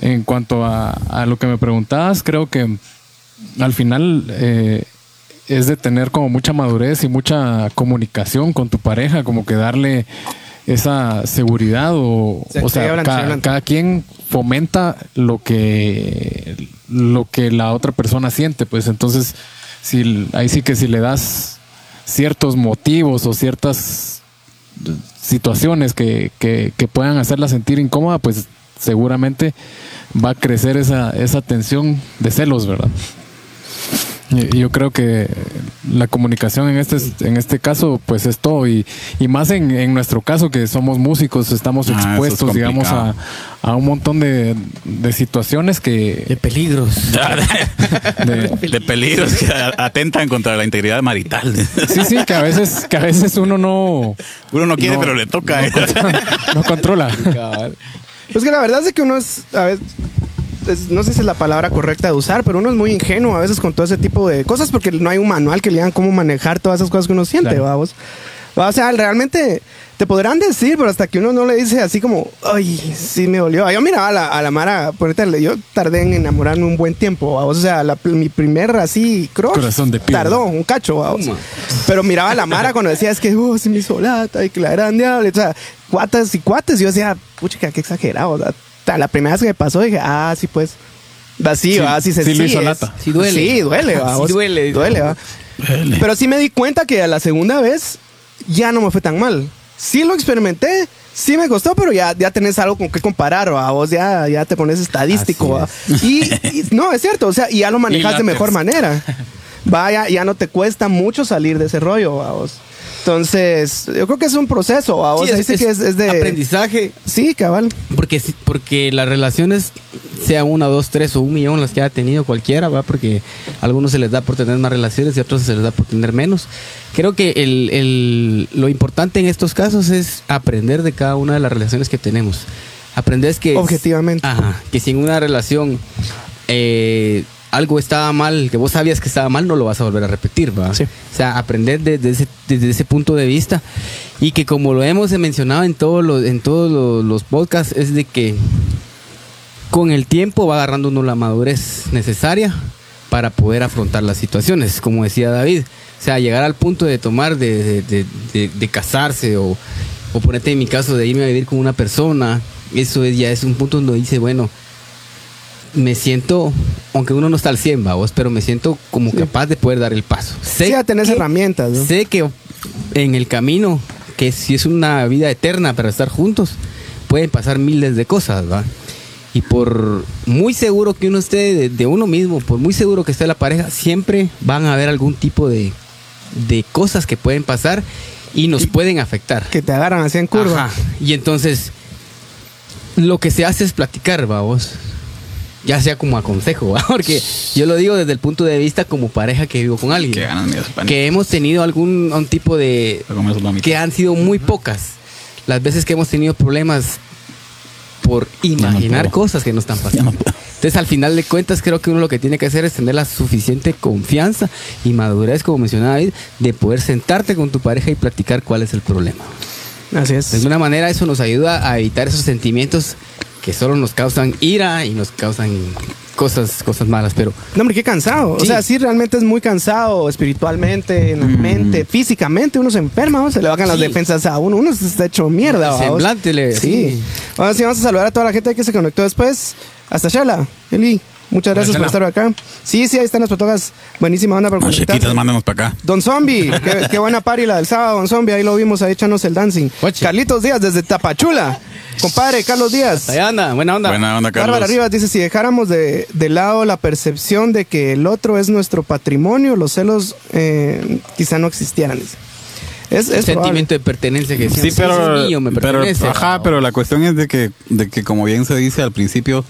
en cuanto a, a lo que me preguntabas, creo que al final eh, es de tener como mucha madurez y mucha comunicación con tu pareja, como que darle esa seguridad o, sí, sea, cada quien fomenta lo que lo que la otra persona siente, pues entonces si ahí sí que si le das ciertos motivos o ciertas situaciones que, que, que puedan hacerla sentir incómoda, pues seguramente va a crecer esa, esa tensión de celos, ¿verdad? Yo creo que la comunicación en este, en este caso, pues es todo. Y, y más en, en nuestro caso, que somos músicos, estamos Ah, es expuestos, digamos, a, a un montón de, de situaciones De que... peligros. de- de peligros que atentan contra la integridad marital. sí, sí, que a veces, que a veces uno no, Uno no quiere, No. pero le toca. ¿eh? no controla. Pues que la verdad es que uno es, a veces, es- no sé si es la palabra correcta de usar, pero uno es muy ingenuo a veces con todo ese tipo de cosas porque no hay un manual que le digan cómo manejar todas esas cosas que uno siente, Claro. vamos. O sea, realmente te podrán decir, pero hasta que uno no le dice así como, ay, sí me dolió. Yo miraba a la, a la Mara, ponete, yo tardé en enamorarme un buen tiempo, vamos. O sea, la- mi primer así crush Corazón de piedra. tardó un cacho. Pero miraba a la Mara cuando decía, es que, uh, se me hizo lata y que la gran diablo. O sea, cuatas y cuates. Yo decía, pucha, qué exagerado. o sea, la primera vez que me pasó dije, ah, sí, pues. Va, sí, Sí, va, sí se sí hizo lata. Sí duele. Sí, duele, va. Sí duele. Duele, va. Pero sí me di cuenta que a la segunda vez ya no me fue tan mal. Sí lo experimenté, sí me costó, pero ya, ya tenés algo con qué comparar, ¿va? vos ya, ya te pones estadístico. Y, y- no, es cierto, o sea, y ya lo manejas de mejor manera. Vaya, ya no te cuesta mucho salir de ese rollo, ¿va? vos. Entonces, yo creo que es un proceso, ¿va? vos. Sí, Ahí sí que es, es de aprendizaje. Sí, cabal. Porque, porque las relaciones, sea una, dos, tres o un millón las que ha tenido cualquiera, ¿va? Porque a algunos se les da por tener más relaciones y a otros se les da por tener menos. Creo que el, el- lo importante en estos casos es aprender de cada una de las relaciones que tenemos. Aprender es que... Objetivamente. Ajá, que si en una relación eh, algo estaba mal, que vos sabías que estaba mal, no lo vas a volver a repetir, ¿va? Sí. O sea, aprender desde ese, desde ese punto de vista. Y que como lo hemos mencionado en todos los, en todos los, los podcasts, es de que con el tiempo va agarrando uno la madurez necesaria para poder afrontar las situaciones, como decía David. O sea, llegar al punto de tomar, de, de- de- casarse o, o ponerte en mi caso de irme a vivir con una persona, eso es, ya es un punto donde dice, bueno, me siento, aunque uno no está al 100, vos, pero me siento como capaz de poder dar el paso. Sé Sí, ya tenés que- herramientas, ¿no? Sé que en el camino, que si es una vida eterna para estar juntos, pueden pasar miles de cosas, ¿va? Y por muy seguro que uno esté de, de uno mismo, por muy seguro que esté la pareja, siempre van a haber algún tipo de, de cosas que pueden pasar y nos pueden afectar. Que te agarran así en curva. Ajá. Y entonces, lo que se hace es platicar, vamos. Ya sea como aconsejo, ¿va? porque yo lo digo desde el punto de vista como pareja que vivo con alguien. Mías, pan. Que hemos tenido algún un tipo de... Que han sido muy pocas. Las veces que hemos tenido problemas por imaginar cosas que no están pasando. Entonces, al final de cuentas, creo que uno lo que tiene que hacer es tener la suficiente confianza y madurez, como mencionaba David, de poder sentarte con tu pareja y platicar cuál es el problema. Así es. De alguna manera eso nos ayuda a evitar esos sentimientos que solo nos causan ira y nos causan cosas, cosas malas. Pero No, hombre, qué cansado. O sea, sí, realmente es muy cansado espiritualmente, en la Mm. mente, físicamente. Uno se enferma, se le bajan las defensas a uno. Uno se está hecho mierda. Semblante sí. Ahora sí, vamos a saludar a toda la gente que se conectó después. Hasta Shala, Eli. Muchas gracias por estar acá. Sí, sí, ahí están las fotogas. Buenísima onda por chiquitas, mándanos para acá. Don Zombie, qué, qué buena pari la del sábado, Don Zombie, ahí lo vimos, ahí echándose el dancing. Guachi. Carlitos Díaz desde Tapachula. Compadre, Carlos Díaz. ahí anda, buena onda. Buena onda, Carlos. Bárbara Rivas dice, si dejáramos de, de lado la percepción de que el otro es nuestro patrimonio, los celos eh, quizá no existieran. dice. Es, El es probable. sentimiento de pertenencia que decían, Sí, pero, es mío, me pero, pertenece. ajá, pero la cuestión es de que, de que, como bien se dice al principio,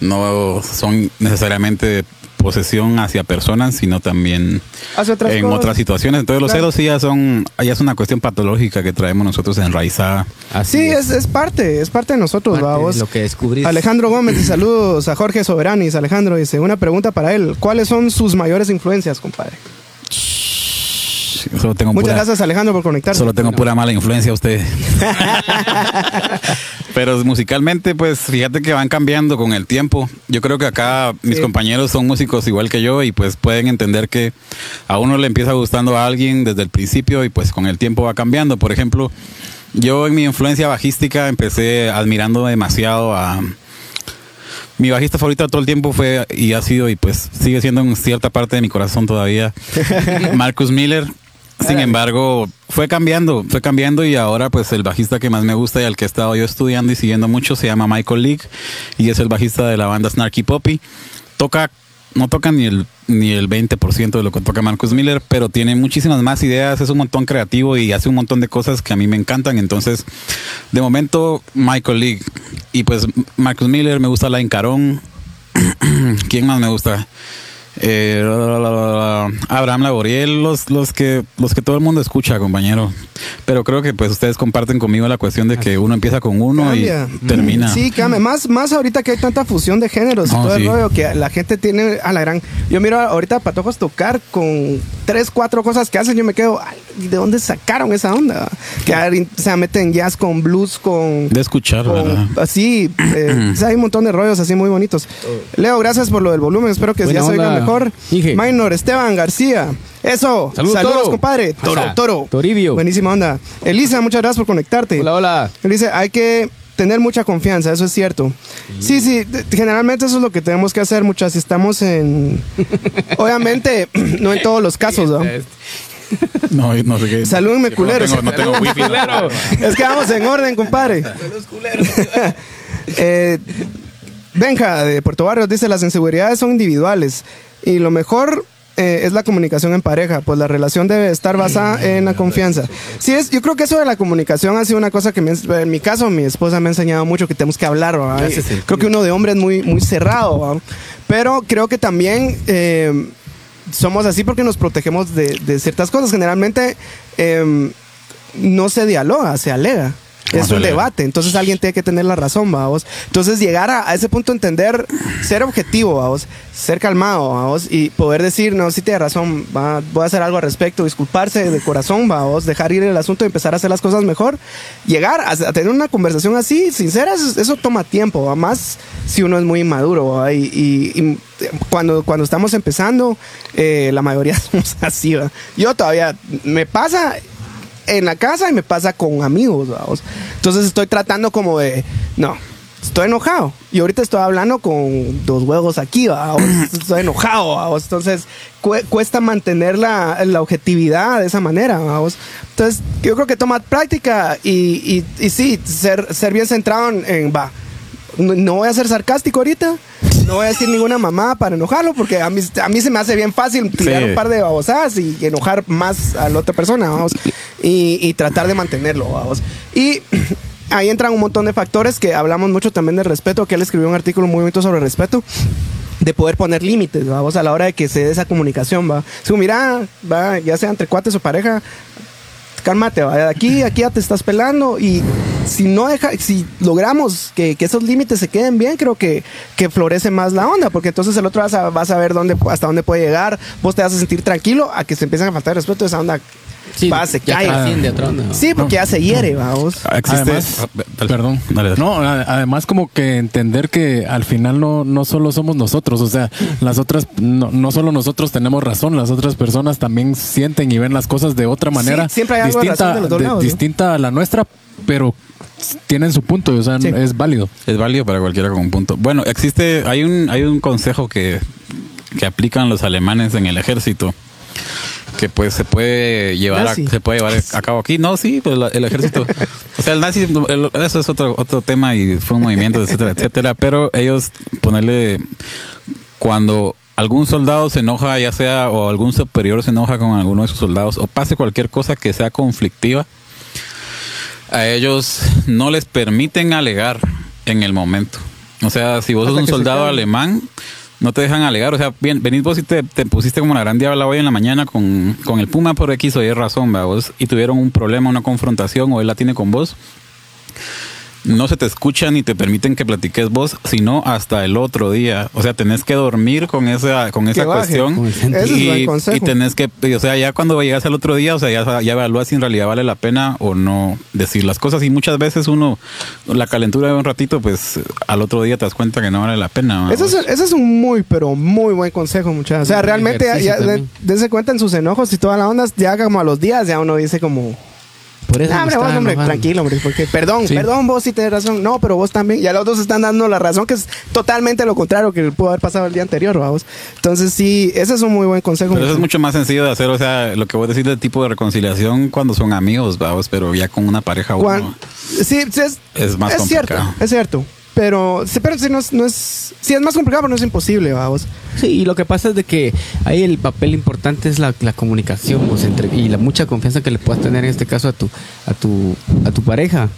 no son necesariamente de posesión hacia personas, sino también otras en cosas. otras situaciones. Entonces los Claro. celos sí ya son, ya es una cuestión patológica que traemos nosotros enraizada. Así Sí, es, es parte, es parte de nosotros, parte de vamos. lo que descubrís. Alejandro Gómez, y saludos a Jorge Soberanis. Alejandro dice, una pregunta para él. ¿Cuáles son sus mayores influencias, compadre? Solo tengo Muchas pura, gracias, Alejandro, por conectarse. Solo tengo pura mala influencia a usted. Pero musicalmente, pues fíjate que van cambiando con el tiempo. Yo creo que acá mis Sí. compañeros son músicos igual que yo y pues pueden entender que a uno le empieza gustando a alguien desde el principio y pues con el tiempo va cambiando. Por ejemplo, yo en mi influencia bajística empecé admirando demasiado a... Mi bajista favorito todo el tiempo fue y ha sido y pues sigue siendo en cierta parte de mi corazón todavía Marcus Miller. Sin embargo, fue cambiando, fue cambiando y ahora pues el bajista que más me gusta y al que he estado yo estudiando y siguiendo mucho se llama Michael League y es el bajista de la banda Snarky Poppy. Toca, no toca ni el, ni el 20% de lo que toca Marcus Miller, pero tiene muchísimas más ideas, es un montón creativo y hace un montón de cosas que a mí me encantan. Entonces, de momento, Michael League y pues Marcus Miller, me gusta la Carón. ¿Quién más me gusta? Eh, Abraham Laboriel, los, los que los que todo el mundo escucha, compañero. Pero creo que pues ustedes comparten conmigo la cuestión de que uno empieza con uno Cambia. y termina. Sí, cambia. Más, más ahorita que hay tanta fusión de géneros y todo sí. el rollo que la gente tiene a la gran. Yo miro ahorita a Patojos tocar con tres, cuatro cosas que hacen. Yo me quedo, "Ay, ¿de dónde sacaron esa onda? Que sea, meten jazz con blues, con. De escuchar, con- ¿verdad? así, eh, o sea, hay un montón de rollos así muy bonitos. Leo, gracias por lo del volumen. Espero que Buena ya se oiga onda, mejor. Inge. Minor, Esteban García. Eso. Saludos, Saludos, Toro. compadre. Toro, toro. Toribio. Buenísima onda. Elisa, muchas gracias por conectarte. Hola, hola. Dice, hay que tener mucha confianza, eso es cierto. Sí, sí, generalmente eso es lo que tenemos que hacer, muchas. Si estamos en... Obviamente, no en todos los casos, ¿no? No, no sé qué. Salúdenme, No culeros. tengo, no tengo wifi. no. Es que vamos en orden, compadre. Eh, Benja, de Puerto Barrios, dice, las inseguridades son individuales y lo mejor... eh, es la comunicación en pareja, pues la relación debe estar basada en la confianza. Sí, es, yo creo que eso de la comunicación ha sido una cosa que me- en mi caso mi esposa me ha enseñado mucho que tenemos que hablar. ¿verdad? Creo que uno de hombre es muy, muy cerrado, ¿verdad? pero creo que también eh, somos así porque nos protegemos de, de ciertas cosas. Generalmente eh, no se dialoga, se alega. Es un debate, entonces alguien tiene que tener la razón, vamos. Entonces llegar a, a ese punto, entender, ser objetivo, vamos, ser calmado, vamos, y poder decir, no, sí tiene razón, va, voy a hacer algo al respecto, disculparse de corazón, vamos, dejar ir el asunto y empezar a hacer las cosas mejor. Llegar a, a tener una conversación así, sincera, eso, eso toma tiempo, ¿va? más si uno es muy inmaduro, y- y cuando, cuando estamos empezando, eh, la mayoría somos así, ¿va? Yo todavía, me pasa en la casa y me pasa con amigos, vamos. Entonces estoy tratando como de, no, estoy enojado. Y ahorita estoy hablando con dos huevos aquí, estoy enojado, ¿va? O Entonces, cue- cuesta mantener la, la objetividad de esa manera, ¿va? Entonces, yo creo que toma práctica y, y, y sí, ser, ser bien centrado en, en, va, no, no voy a ser sarcástico ahorita, no voy a decir ninguna mamá para enojarlo, porque a mí, a mí se me hace bien fácil tirar Sí. un par de babosadas y enojar más a la otra persona, vamos, y, y tratar de mantenerlo, vamos. Y ahí entran un montón de factores que hablamos mucho también del respeto, que él escribió un artículo muy bonito sobre respeto de poder poner límites, vamos, a la hora de que se dé esa comunicación, va. Si mira, va, ya sea entre cuates o pareja, cálmate, aquí, aquí ya te estás pelando y si no deja, si logramos que, esos límites se queden bien, creo que, que florece más la onda, porque entonces el otro vas a, vas a ver dónde, hasta dónde puede llegar, vos te vas a sentir tranquilo a que se empiezan a faltar respeto, esa onda va, se ya cae. Sí, porque ya se hiere, vamos. Ah, Existe. Además, ah, perdón. Dale, dale. No, además como que entender que al final no, no solo somos nosotros, o sea, las otras, no, no solo nosotros tenemos razón, las otras personas también sienten y ven las cosas de otra manera Sí, siempre hay algo de razón de los dos de- lados, ¿no? distinta a la nuestra, pero tienen su punto, o sea, Sí. es válido. Es válido para cualquiera con un punto. Bueno, existe, hay un, hay un consejo que, que aplican los alemanes en el ejército que pues se puede llevar a, se puede llevar a cabo aquí. No, sí, pues el ejército. O sea, el nazi, el- eso es otro, otro tema y fue un movimiento, etcétera, etcétera. Pero ellos ponerle cuando algún soldado se enoja, ya sea, o algún superior se enoja con alguno de sus soldados, o pase cualquier cosa que sea conflictiva, a ellos no les permiten alegar en el momento. O sea, si vos Hasta sos un soldado alemán, no te dejan alegar. O sea, bien, venís vos y te, te pusiste como la gran diabla hoy en la mañana con, con el Puma por X o Y razón, ¿va? Vos, y tuvieron un problema, una confrontación, o él la tiene con vos. No se te escucha ni te permiten que platiques vos, sino hasta el otro día. O sea, tenés que dormir con esa, con esa baje. cuestión. Es y, y tenés que, y, o sea, ya cuando llegas al otro día, o sea, ya, ya evalúas si en realidad vale la pena o no decir las cosas. Y muchas veces uno, la calentura de un ratito, pues al otro día te das cuenta que no vale la pena. Ese es, ese es un muy, pero muy buen consejo, muchachos. O sea, realmente, ya, ya dense cuenta en sus enojos y toda la onda, ya como a los días, ya uno dice como, Por eso "Nah, me hombre, estaba vos, hombre, enojando. tranquilo, hombre, porque, perdón, Sí. perdón, vos sí tenés razón, no, pero vos también, ya los dos están dando la razón, que es totalmente lo contrario que pudo haber pasado el día anterior, vamos. Entonces, sí, ese es un muy buen consejo. Pero eso es mucho más sencillo de hacer, o sea, lo que voy a decir del tipo de reconciliación cuando son amigos, vamos, pero ya con una pareja Juan, uno. sí, es, Es más cierto, complicado. es cierto. Pero, sí, pero sí, no es, no es, más complicado, pero no es imposible, vamos. Sí, y lo que pasa es de que ahí el papel importante es la, la comunicación pues, entre, y la mucha confianza que le puedas tener en este caso a tu, a tu, a tu pareja.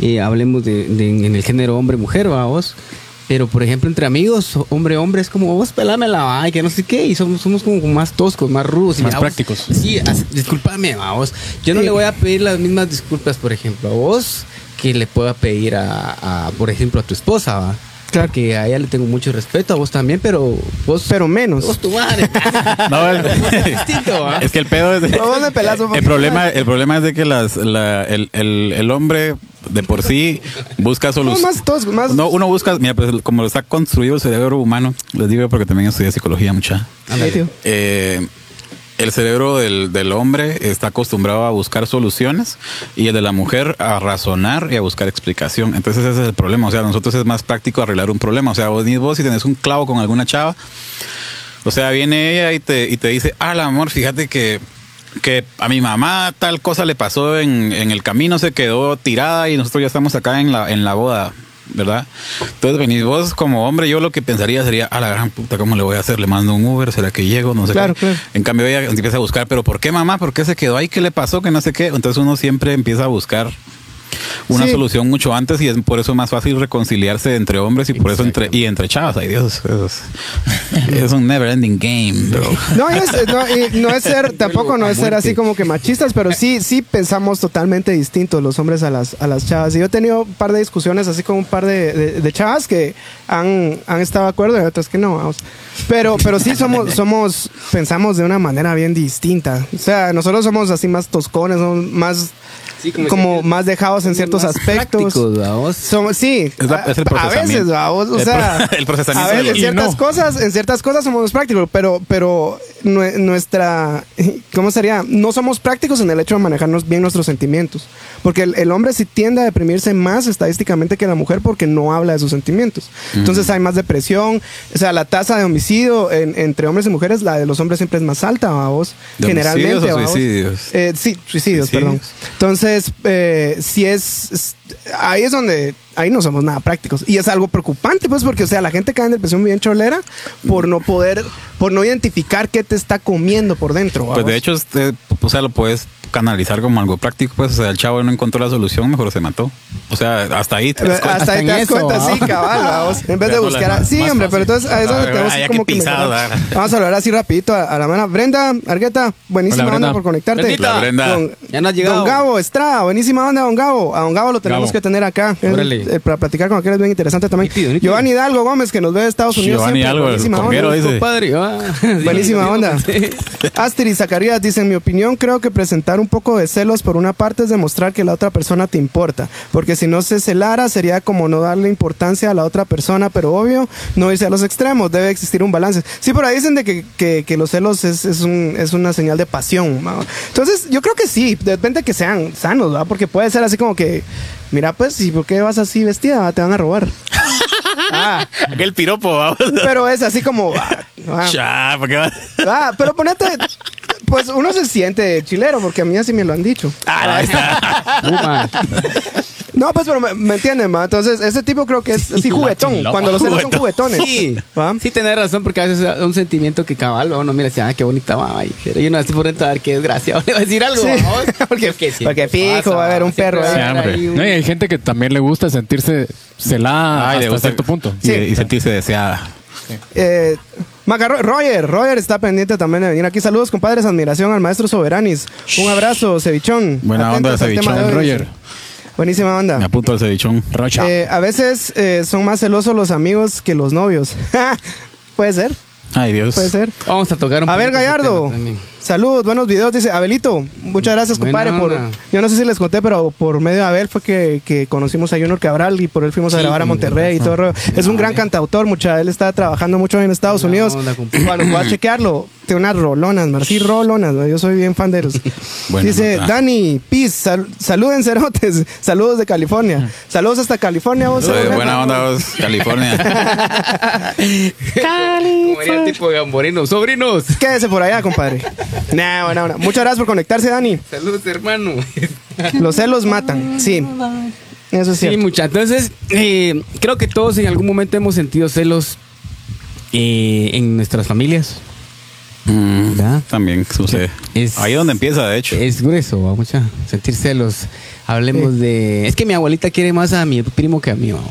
Eh, hablemos de, de- en el género hombre-mujer, vos. Pero, por ejemplo, entre amigos, hombre-hombre, es como vos pelámela, va, y que no sé qué, y somos, somos como más toscos, más rudos. y Más vos- prácticos. sí, as- discúlpame, va, vos. Yo no Sí. le voy a pedir las mismas disculpas, por ejemplo, a vos, que le pueda pedir a, a, por ejemplo, a tu esposa, va. Claro. Que a ella le tengo mucho respeto, a vos también, pero vos Pero menos. Vos tu madre. No, distinto, ¿va? es que el pedo es. No, vos me pelás un el problema, el problema es de que las, la- el, el- el hombre de por sí busca soluciones. más toscos, más... No, uno busca, mira, pues como está construido el cerebro humano, les digo porque también estudié psicología mucha. Eh, el cerebro del, del hombre está acostumbrado a buscar soluciones y el de la mujer a razonar y a buscar explicación. Entonces ese es el problema. O sea, nosotros es más práctico arreglar un problema. O sea, vos, vos si tenés un clavo con alguna chava, o sea, viene ella y te, y te dice, ah, amor, fíjate que, que a mi mamá tal cosa le pasó en, en el camino, se quedó tirada y nosotros ya estamos acá en la, en la boda. ¿Verdad? Entonces venís vos como hombre, yo lo que pensaría sería, a la gran puta, ¿cómo le voy a hacer? ¿Le mando un Uber? ¿Será que llego? No sé Claro, qué. claro. En cambio ella empieza a buscar, pero ¿por qué mamá? ¿Por qué se quedó ahí? ¿Qué le pasó? Que no sé qué. Entonces uno siempre empieza a buscar una Sí. solución mucho antes y es por eso más fácil reconciliarse entre hombres y por eso entre y entre chavas. Ay Dios, es, es un never ending game, bro. No, es- no, no es ser, tampoco no es ser así como que machistas, pero sí, sí pensamos totalmente distintos los hombres a las, a las chavas. Y yo he tenido un par de discusiones así con un par de, de- de chavas que han, han estado de acuerdo y otras que no, vamos. Pero, pero sí somos, somos, pensamos de una manera bien distinta. O sea, nosotros somos así más toscones, somos más, Sí, como, más dejados en ciertos más aspectos. Somos, sí, Es la- es el a- veces, vamos, o sea, el procesamiento a veces, en ciertas no. cosas, en ciertas cosas somos más prácticos, pero, pero nue- nuestra, ¿cómo sería? No somos prácticos en el hecho de manejarnos bien nuestros sentimientos. Porque el, el hombre sí tiende a deprimirse más estadísticamente que la mujer porque no habla de sus sentimientos. Entonces hay más depresión. O sea, la tasa de homicidio en- entre hombres y mujeres, la de los hombres siempre es más alta, ¿De Generalmente. homicidios o suicidios? Eh, sí, suicidios, Suicidios. perdón. Entonces, eh, si es, es- Ahí es donde. Ahí no somos nada prácticos. Y es algo preocupante, pues, porque, o sea, la gente cae en depresión bien cholera por no poder. Por no identificar qué te está comiendo por dentro. ¿va Pues de hecho, este, o sea, lo puedes canalizar como algo práctico, pues, o sea, el chavo no encontró la solución, mejor se mató. O sea, hasta ahí te das Eh, cuenta. Hasta ahí en te das eso, cuenta, sí, cabal, vamos. En vez de buscar. a- sí, hombre, pero entonces ahí es donde tenemos ya como que. Vamos a hablar así rapidito a, a la mano. Brenda, Argueta, buenísima Hola, onda por conectarte. Brendita. Brenda. Don- Ya no has llegado. Don Gabo Estrada, buenísima onda, Don Gabo. A Don Gabo lo tenemos Gabo. que tener acá. Órale. eh, para platicar con aquel es bien interesante también. Nítido, nítido. Giovanni Hidalgo Gómez, que nos ve de Estados Unidos. Giovanni siempre, Hidalgo, el buenísima onda. dice. Padre, ah. Buenísima onda. Astrid y Zacarías dicen, en mi opinión, creo que presentar un poco de celos por una parte es demostrar que la otra persona te importa. Porque si no se celara, sería como no darle importancia a la otra persona, pero obvio, no irse a los extremos, debe existir un balance. Sí, por ahí dicen de que, que- que los celos es, es, un- es una señal de pasión. ¿no? Entonces, yo creo que sí, depende que sean sanos, ¿verdad? Porque puede ser así como que, mira, pues, ¿y por qué vas así vestida? Te van a robar. Ah, Aquel piropo, vamos. pero es así como... ah, ah. Cha, ¿por qué va? Ah, pero ponete, pues uno se siente chilero, porque a mí así me lo han dicho. Ah. No, pues, pero me, me entienden, ma. Entonces, ese tipo creo que es así juguetón. Cuando los celos son juguetones. Sí, ¿Va? sí tenés razón, porque a veces es un sentimiento que cabal, uno mira, ah, qué bonita va. Y pero yo no estoy por a ver qué desgracia, le va a decir algo. Sí, porque- porque fijo va a haber un perro ahí. ahí un- No, y hay gente que también le gusta sentirse celada Ay, le hasta gusta- cierto punto. Y, Sí. y sentirse deseada. Eh, Macarro- Roger, Roger está pendiente también de venir aquí. Saludos, compadres. Admiración al maestro Soberanis. Un abrazo, Cevichón. Buena onda, Atentos tema Cevichón. Roger. Buenísima Me onda. apunto al cevichón. Rocha. Eh, a veces eh, son más celosos los amigos que los novios. Puede ser, Ay, Dios. puede ser. Vamos a tocar un A ver, Gallardo. Saludos, buenos videos. Dice Abelito. Muchas gracias, compadre. Por, yo no sé si les conté, pero por medio de Abel fue que, que conocimos a Junior Cabral y por él fuimos a Sí, grabar a Monterrey y todo. el rollo. Es un gran cantautor, mucha. Él está trabajando mucho en Estados Unidos. Cuando voy a chequearlo, tiene unas rolonas, mar. Sí, rolonas. ¿no? Yo soy bien fan de ellos. Dice nota. Dani, Peace, sal- saluden cerotes. Saludos de California. Saludos hasta California, vos. Oye, cerote. buena onda, vos, California. Como diría el tipo de gamborino, sobrinos. Quédese por allá, compadre. Nah, buena onda. Muchas gracias por conectarse, Dani. Saludos, hermano. Los celos matan. Sí. Eso es Sí, cierto. mucha. Entonces, eh, creo que todos en algún momento hemos sentido celos eh, en nuestras familias. Mm, ¿Verdad? También sucede. Es- Ahí es donde empieza, de hecho. Es grueso, vamos a sentir celos. Hablemos de. Es que mi abuelita quiere más a mi primo que a mí, vamos.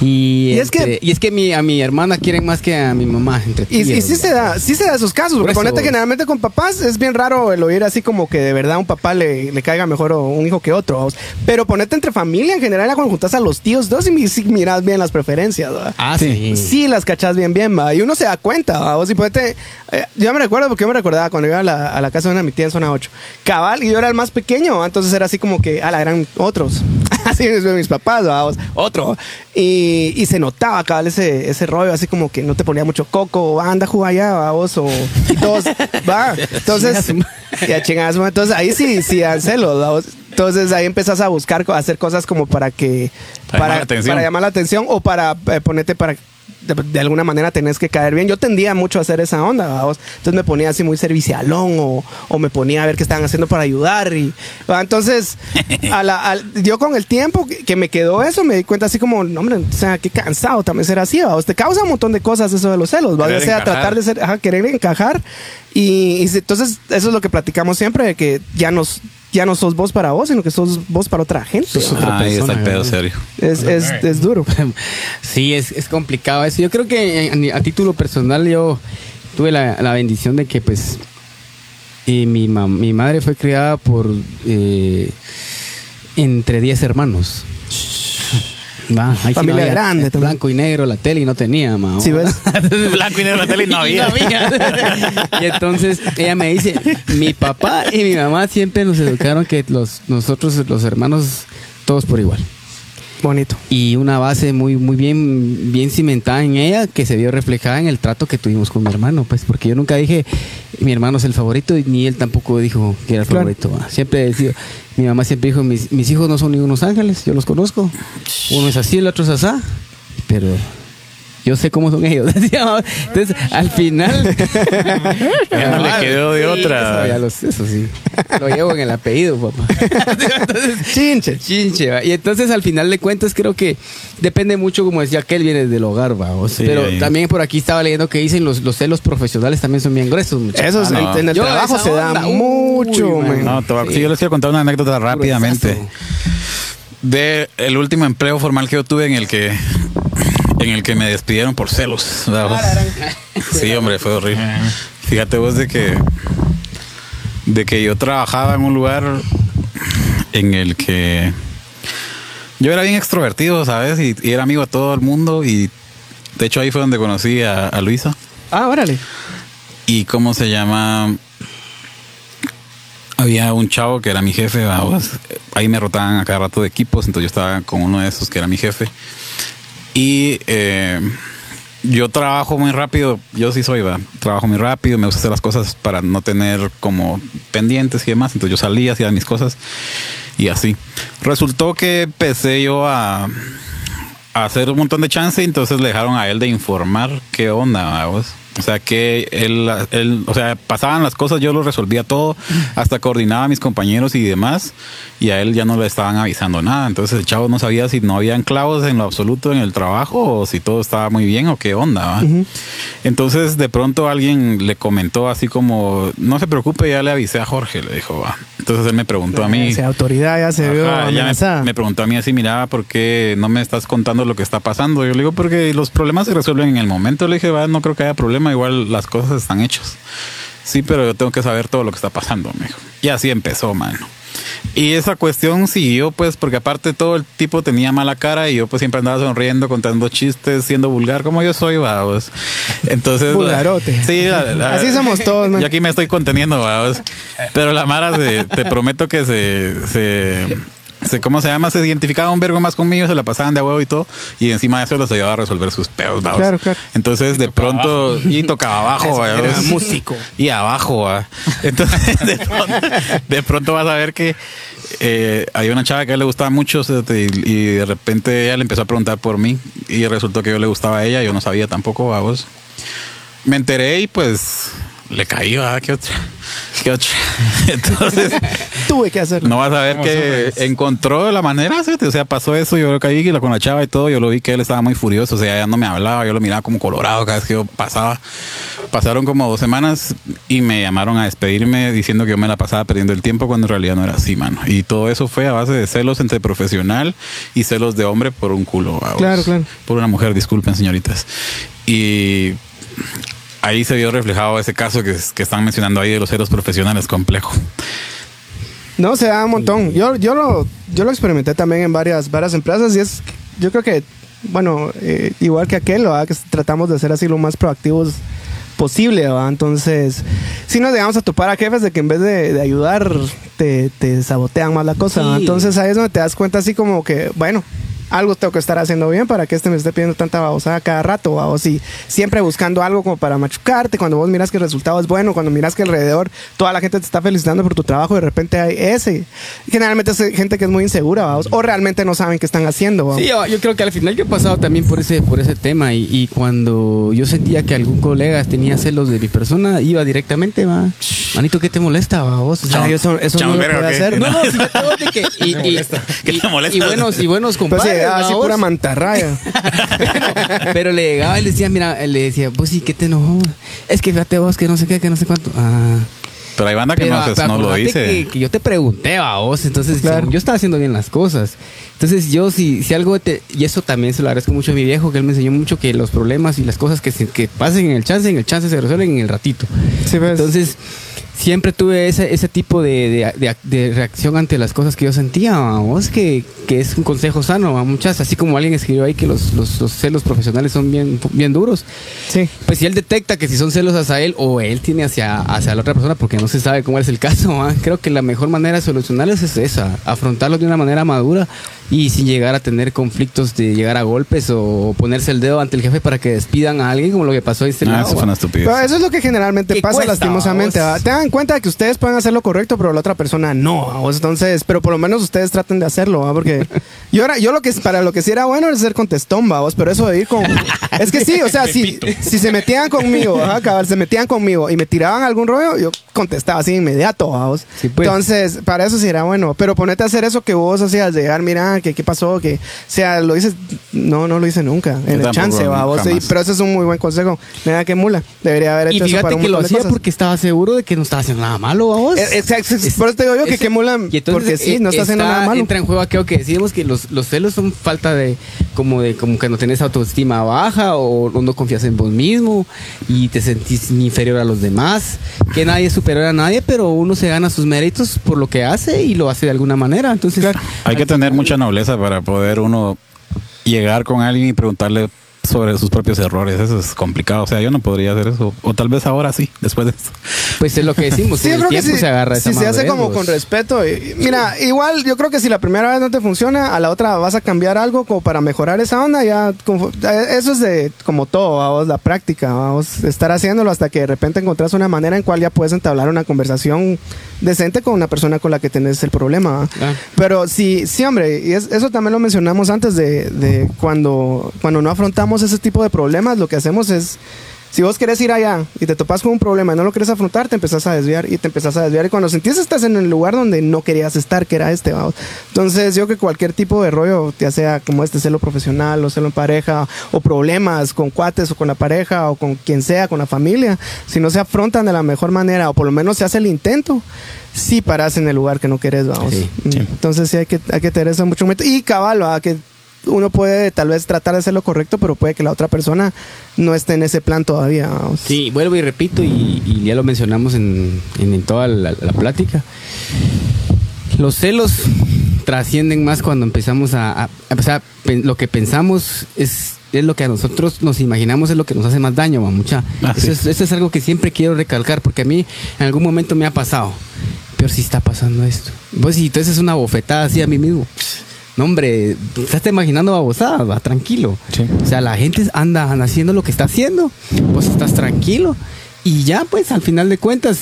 Y, Y es que- y es que mi, a mi hermana quieren más que a mi mamá. Entre Y, y sí se da, sí se da esos casos, porque ponete generalmente con papás es bien raro el oír así como que de verdad a un papá le, le caiga mejor o un hijo que otro. Pero ponete entre familia en general, cuando juntas a los tíos, dos y sí miras bien las preferencias. ¿va? Ah, sí. Sí, las cachas bien, bien, va. Y uno se da cuenta, ¿va? Vos, y ponete, eh, yo me recuerdo porque yo me recordaba cuando iba a la, a la casa de una de mi tía en zona 8. Cabal, y yo era el más pequeño, entonces era así como que, a la gran, otros. Así es mis papás, ¿va? Vos, otro. Y, y se notaba, cabal, ese, ese rollo, así como que no te ponía mucho coco, anda, juega allá, o y todos, va. Entonces, ya chingadas, entonces ahí sí, sí dan celos. Entonces ahí empezás a buscar, co- hacer cosas como para que, Para llamar para, la atención. para llamar la atención o para eh, ponerte para de, de alguna manera tenés que caer bien. Yo tendía mucho a hacer esa onda, ¿vamos? Entonces me ponía así muy servicialón o, o me ponía a ver qué estaban haciendo para ayudar. Y, ¿va? Entonces, a la- al- yo con el tiempo que, que me quedó eso, me di cuenta así como, no, hombre, o sea, qué cansado también ser así, ¿vamos? Te causa un montón de cosas eso de los celos, ¿va? Sea, encajar. tratar de ser, ajá, querer encajar. Y, entonces, eso es lo que platicamos siempre, de que ya nos... Ya no sos vos para vos, sino que sos vos para otra gente. Otra Ahí está el persona, pedo serio. Es, es, es duro. Sí, es, es complicado eso. Yo creo que eh, a, a título personal yo tuve la, la bendición de que pues eh, mi, mam- mi madre fue criada por eh, entre 10 hermanos. Va, ahí sí Familia había grande eh. Blanco y negro, la tele y no tenía, ma. Sí, ¿ves? Blanco y negro, la tele no Y no había. y entonces ella me dice, mi papá y mi mamá siempre nos educaron que los, nosotros los hermanos todos por igual. Bonito. y una base muy muy bien bien cimentada en ella que se vio reflejada en el trato que tuvimos con mi hermano pues porque yo nunca dije mi hermano es el favorito y ni él tampoco dijo que era el Claro. favorito siempre decía mi mamá siempre dijo mis, mis hijos no son ni unos ángeles yo los conozco uno es así el otro es así pero yo sé cómo son ellos entonces al final Ya no le quedó de otra. eso, ya los- eso sí lo llevo en el apellido papá Entonces, Chinche. Chinche, ¿va? y entonces al final de cuentas creo que depende mucho, como decía aquel, viene del hogar, va. o sea, Sí, pero ahí. también por aquí estaba leyendo que dicen los, los celos profesionales también son bien gruesos, muchachos. Eso es- Ah, no. en, el Yo, trabajo se da mucho, uy, man. No, te voy a- Sí. sí, yo les quiero contar una anécdota rápidamente. Gruesazo. De el último empleo formal que yo tuve en el que en el que me despidieron por celos. ¿verdad? Sí, hombre, fue horrible. Fíjate vos de que de que yo trabajaba en un lugar en el que yo era bien extrovertido, ¿sabes? Y, y era amigo de todo el mundo y de hecho ahí fue donde conocí a, a Luisa. Ah, órale. Y cómo se llama. Había un chavo que era mi jefe, vamos. Ahí me rotaban a cada rato de equipos, entonces yo estaba con uno de esos que era mi jefe. Y eh, yo trabajo muy rápido, yo sí soy, va. Trabajo muy rápido, me gusta hacer las cosas para no tener como pendientes y demás. Entonces yo salía, hacía mis cosas y así. Resultó que empecé yo a, a hacer un montón de chance y entonces le dejaron a él de informar qué onda, vamos. O sea, que él, él, o sea, pasaban las cosas, yo lo resolvía todo, hasta coordinaba a mis compañeros y demás, y a él ya no le estaban avisando nada. Entonces el chavo no sabía si no habían clavos en lo absoluto en el trabajo o si todo estaba muy bien o qué onda. ¿va? Entonces de pronto alguien le comentó así como, no se preocupe, ya le avisé a Jorge, le dijo, va. Entonces él me preguntó a mí. Esa autoridad ya se vio ya me, amenazada. me preguntó a mí así, mira, ¿por qué no me estás contando lo que está pasando? Yo le digo, porque los problemas se resuelven en el momento. Le dije, va, no creo que haya problema, igual las cosas están hechas. Sí, pero yo tengo que saber todo lo que está pasando, me dijo. Y así empezó, mano. Y esa cuestión siguió, pues, porque aparte todo el tipo tenía mala cara y yo pues siempre andaba sonriendo, contando chistes, siendo vulgar, como yo soy, vamos. Entonces... Vulgarote. Sí, la- la- Así somos todos, man. Yo aquí me estoy conteniendo, vamos. Pero la Mara, se- te prometo que se- ¿Cómo se llama? Se identificaba un vergo más conmigo, se la pasaban de huevo y todo. Y encima de eso los ayudaba a resolver sus pedos, vamos. Claro, claro. Entonces, de pronto. Y tocaba abajo, era músico. Y abajo, va. Entonces, de pronto, de pronto vas a ver que. eh, hay una chava que a él le gustaba mucho y de repente ella le empezó a preguntar por mí y resultó que yo le gustaba a ella, yo no sabía tampoco a vos me enteré y pues le caí, ¿verdad? ¿Qué otra? ¿Qué otra? Entonces, Tuve que hacerlo. no vas a ver ¿Cómo que encontró la manera, ¿sí? o sea, pasó eso, yo lo caí y la con la chava y todo, yo lo vi que él estaba muy furioso, o sea, ya no me hablaba, yo lo miraba como colorado cada vez que yo pasaba. Pasaron como dos semanas y me llamaron a despedirme diciendo que yo me la pasaba perdiendo el tiempo cuando en realidad no era así, mano. Y todo eso fue a base de celos entre profesional y celos de hombre por un culo. vamos. Claro, claro. Por una mujer, disculpen, señoritas. Y ahí se vio reflejado ese caso que, que están mencionando ahí de los celos profesionales complejo. No, se da un montón. Yo, yo, lo, yo lo experimenté también en varias, varias empresas y es, yo creo que, bueno, eh, igual que aquel, ¿verdad? que tratamos de ser así lo más proactivos posible, ¿verdad? Entonces, si nos llegamos a topar a jefes de que en vez de, de ayudar, te, te sabotean más la cosa, ¿verdad? Sí. Entonces ahí es donde te das cuenta así como que, bueno, algo tengo que estar haciendo bien para que este me esté pidiendo tanta babosada cada rato, o si siempre buscando algo como para machucarte, cuando vos miras que el resultado es bueno, cuando miras que alrededor toda la gente te está felicitando por tu trabajo, de repente hay ese. Generalmente es gente que es muy insegura, ¿va? o realmente no saben qué están haciendo. ¿va? Sí, yo, yo creo que al final yo he pasado también por ese, por ese tema y, y cuando yo sentía que algún colega tenía celos de mi persona, iba directamente, va, manito, ¿qué te molesta, va, vos? O sea, Ay, eso eso no lo verga, puede ¿o qué? hacer. no, no, fíjate vos de que y, y, ¿Qué te molesta? y buenos y buenos Pues sí, compadres, así pura mantarraya. Pero le llegaba y le decía, mira, le decía, pues sí, ¿qué te enojó? Es que fíjate vos que no sé qué, que no sé cuánto. Ah. Pero hay banda que Pero, no, se- pero no lo dice. Que, que yo te pregunté a vos, entonces Claro. yo estaba haciendo bien las cosas. Entonces yo si, si algo te... Y eso también se lo agradezco mucho a mi viejo, que él me enseñó mucho que los problemas y las cosas que, se- que pasen en el chance, en el chance se resuelven en el ratito. Sí, pues. Entonces siempre tuve ese, ese tipo de, de- de- de reacción ante las cosas que yo sentía, vos, que, que es un consejo sano a muchas, así como alguien escribió ahí que los, los, los celos profesionales son bien, bien duros. sí. Pues si él detecta que si son celos hacia él o él tiene hacia, hacia la otra persona porque no se sabe cómo es el caso, ¿ah? creo que la mejor manera de solucionarlos es esa, afrontarlos de una manera madura y sin llegar a tener conflictos de llegar a golpes o ponerse el dedo ante el jefe para que despidan a alguien como lo que pasó a este Ah, lado. eso fue una estupidez. Pero eso es lo que generalmente ¿Qué pasa cuesta, lastimosamente. vos? Tengan en cuenta que ustedes pueden hacer lo correcto, pero la otra persona no. vos. Entonces, pero por lo menos ustedes traten de hacerlo, ¿va? porque yo era, yo lo que para lo que sí era bueno era ser contestón, vamos, pero eso de ir con es que sí, o sea, si, si se metían conmigo, cabal, se metían conmigo y me tiraban algún rollo, yo contestaba así de inmediato, vamos. Sí, pues. Entonces, para eso sí era bueno, pero ponete a hacer eso que vos hacías, llegar, mira, que qué pasó, que o sea, lo dices, no, no lo hice nunca, en el tampoco, chance, va, vos, sí, pero ese es un muy buen consejo. Mira qué mula, debería haber Y hecho eso fíjate para un que lo hacía porque estaba seguro de que no estaba haciendo nada malo, vamos. Eh, exacto, por eso te digo yo que qué mula, y entonces, porque sí, no eh, está haciendo nada malo. Entra en juego aquello que decíamos que los, los celos son falta de como de como que no tenés autoestima baja o, o no confías en vos mismo y te sentís inferior a los demás, que nadie es superior a nadie, pero uno se gana sus méritos por lo que hace y lo hace de alguna manera. Entonces, Hay que tener mucha para poder uno llegar con alguien y preguntarle sobre sus propios errores. Eso es complicado. O sea, yo no podría hacer eso. O tal vez ahora sí, después de eso. pues es lo que decimos, Sí, yo creo que sí, se agarra si esa se hace como con respeto. y- mira, igual yo creo que si la primera vez no te funciona, a la otra vas a cambiar algo como para mejorar esa onda. Ya, como- eso es de como todo, vamos, la práctica, vamos, estar haciéndolo hasta que de repente encontrás una manera en cual ya puedes entablar una conversación decente con una persona con la que tenés el problema. Ah. Pero sí, sí, hombre, y es- eso también lo mencionamos antes de, de cuando, cuando no afrontamos ese tipo de problemas, lo que hacemos es, si vos querés ir allá y te topas con un problema y no lo querés afrontar, te empezás a desviar y te empezás a desviar y cuando sentís estás en el lugar donde no querías estar, que era este, vamos. Entonces yo que cualquier tipo de rollo, ya sea como este celo profesional o celo en pareja o problemas con cuates o con la pareja o con quien sea, con la familia, si no se afrontan de la mejor manera o por lo menos se hace el intento, sí paras en el lugar que no querés, vamos. Sí, Mm. sí. Entonces sí hay que, hay que tener eso mucho en cuenta. Y cabal, ¿va? que uno puede tal vez tratar de hacer lo correcto, pero puede que la otra persona no esté en ese plan todavía. vamos. Sí, vuelvo y repito, y, y ya lo mencionamos en, en- en toda la, la plática. Los celos trascienden más cuando empezamos a, a- o sea, pen- lo que pensamos es, es lo que a nosotros nos imaginamos, es lo que nos hace más daño, va, mucha. Ah, eso, sí. es, eso es algo que siempre quiero recalcar, porque a mí en algún momento me ha pasado. Pero si está pasando esto. Pues y entonces es una bofetada así a mí mismo. No, hombre, estás imaginando babosadas, va, tranquilo. Sí. O sea, la gente anda haciendo lo que está haciendo, vos estás tranquilo y ya, pues, al final de cuentas,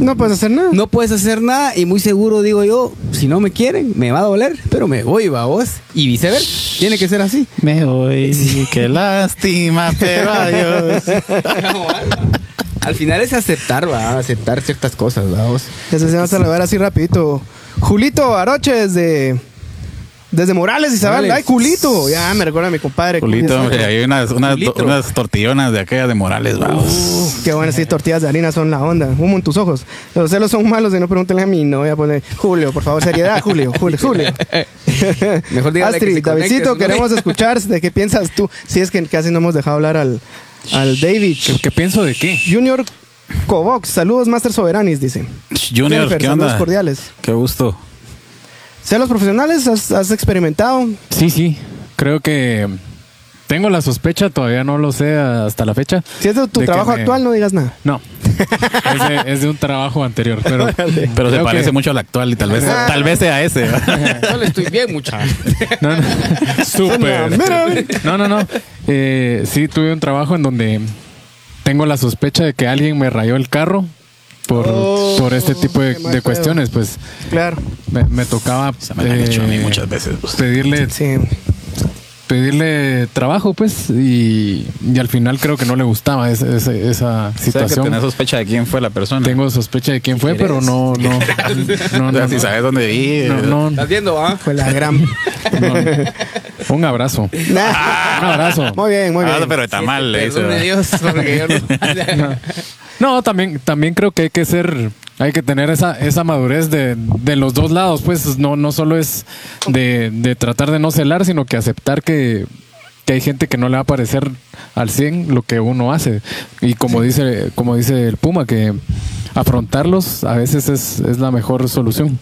No puedes hacer nada. no puedes hacer nada y muy seguro digo yo, si no me quieren, me va a doler, pero me voy, va vos. Y viceversa, tiene que ser así. Me voy, qué lástima, pero adiós. al final es aceptar, va, aceptar ciertas cosas, va vos. Ese se va a saludar así rapidito. Julito Aroche desde, desde Morales, Isabel. Morales. Ay, culito. Ya me recuerda a mi compadre. Culito, hombre, hay unas, unas, Culito. unas tortillonas de aquellas de Morales, vamos. Uh, qué buenas, sí, tortillas de harina son la onda. Humo en tus ojos. Los celos son malos y no pregúntenle a mí. No voy a poner Julio, por favor, seriedad, Julio, Julio, Julio. Mejor dígale que Astrid, Davidcito, ¿no? queremos escuchar de qué piensas tú. Si es que casi no hemos dejado hablar al, al David. ¿Qué, qué pienso de qué? Junior Covox, saludos Master Soberanis, dice. Junior, Jennifer, ¿qué saludos onda? cordiales. Qué gusto. ¿Celos profesionales? ¿Has, has experimentado? Sí, sí. Creo que tengo la sospecha, todavía no lo sé hasta la fecha. Si es de tu de trabajo me- actual, no digas nada. No. es, de, es de un trabajo anterior, pero, Pero se parece que- mucho al actual y tal vez, Ah. tal vez sea ese. ¿va? Solo estoy bien, muchacho. No, no. Súper. No, no, no. Eh, sí, tuve un trabajo en donde tengo la sospecha de que alguien me rayó el carro por, Oh, por este tipo de, mal de cuestiones. Pues Claro. me, me tocaba Se me han hecho a mí eh, muchas veces. pues. pedirle Sí. pedirle trabajo, pues, y, y al final creo que no le gustaba esa sea, que situación. tenés sospecha de quién fue la persona. Tengo sospecha de quién fue, pero no, no, no, O sea, no, si no. sabes dónde vive. No, no, ¿Estás viendo, va? Fue la gran. no. Un abrazo. Nah. Un abrazo. Muy bien, muy bien. Ah, pero está mal, le dice. Perdone ¿va? Dios, porque yo no. No, también, también creo que hay que ser, hay que tener esa, esa madurez de, de los dos lados, pues no, no solo es de, de tratar de no celar, sino que aceptar que, que hay gente que no le va a parecer al 100 lo que uno hace. Y como dice, como dice el Puma, que afrontarlos a veces es, es la mejor solución.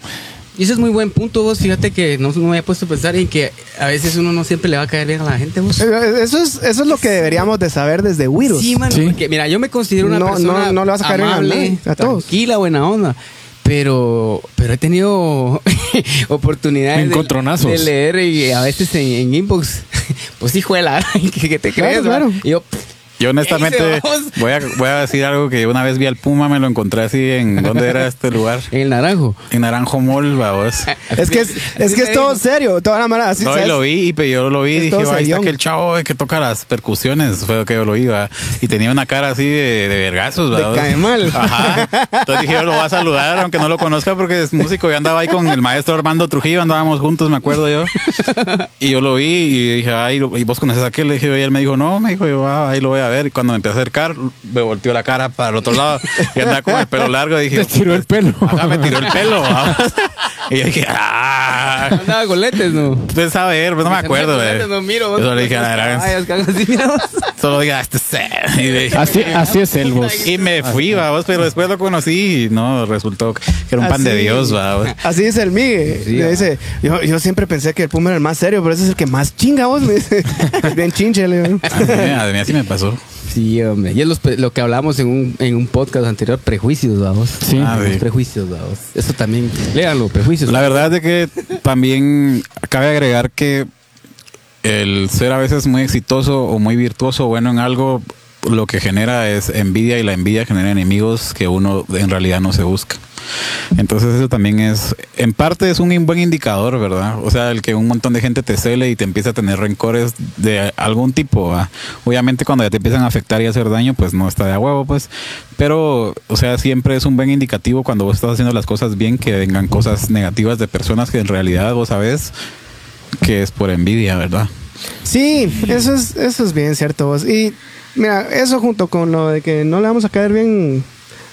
Y ese es muy buen punto, vos. Fíjate que no, no me había puesto a pensar en que a veces uno no siempre le va a caer bien a la gente, vos. Eso es, eso es lo que deberíamos de saber desde Wiros. Sí, mano, Sí. porque mira, yo me considero una No, persona no, no le vas a caer bien a amable, nadie, a todos. tranquila, buena onda. Pero Pero, he tenido oportunidades de, Encontronazos. de leer y a veces en, en inbox, pues hijuela, ¿qué, qué te crees? claro. Y yo, Yo honestamente voy a, voy a decir algo que una vez vi al Puma, me lo encontré así en... ¿Dónde era este lugar? en el naranjo. En Naranjo Mall, vamos. Es que es, es que es todo serio, toda la mara así. No, y ¿sabes? lo vi, y yo lo vi y Es dije, todo "Va, ahí está aquel chavo eh, que toca las percusiones, fue lo que yo lo iba. Y tenía una cara así de, de vergazos, De ¿verdad? cae mal. Ajá. Entonces dije, yo lo voy a saludar, aunque no lo conozca porque es músico. Yo andaba ahí con el maestro Armando Trujillo, andábamos juntos, me acuerdo yo. Y yo lo vi y dije, ay, ¿y vos conoces a aquel? Le dije, y él me dijo, no, me dijo, yo, "Ah, ahí lo voy a ver. Y cuando me empecé a acercar, me volteó la cara para el otro lado y andaba con el pelo largo. Y dije, Te tiró el pelo. Ajá, me tiró el pelo. vamos. Y yo dije, ah. Andaba con lentes, ¿no? Pues a ver, pues no me acuerdo. Con lentes, no miro. Yo solo dije, a ver, a ver. Ay, Solo diga, este es dije- Así, así es el vos. y me fui, vamos, pero después lo conocí y no, resultó que era un pan de Dios, vamos. Así dice el Migue. Sí, Le ah. dice, yo, yo siempre pensé que el Puma era el más serio, pero ese es el que más chinga vos. Me dice, bien chinche. A mí, así me pasó. Sí, hombre. Y es los lo que hablamos en un, en un podcast anterior, prejuicios, vamos. Sí. Ah, Los sí. prejuicios, vamos. Eso también, léanlo, prejuicios. La verdad es de que también cabe agregar que el ser a veces muy exitoso o muy virtuoso o bueno en algo, lo que genera es envidia y la envidia genera enemigos que uno en realidad no se busca. Entonces eso también es, en parte es un buen indicador, ¿verdad? O sea, el que un montón de gente te cele y te empieza a tener rencores de algún tipo. Obviamente cuando ya te empiezan a afectar y hacer daño, pues no está de a huevo, pues. Pero, o sea, siempre es un buen indicativo cuando vos estás haciendo las cosas bien que vengan cosas negativas de personas que en realidad vos sabes que es por envidia, ¿verdad? Sí, eso es, eso es bien cierto vos. Y mira, eso junto con lo de que no le vamos a caer bien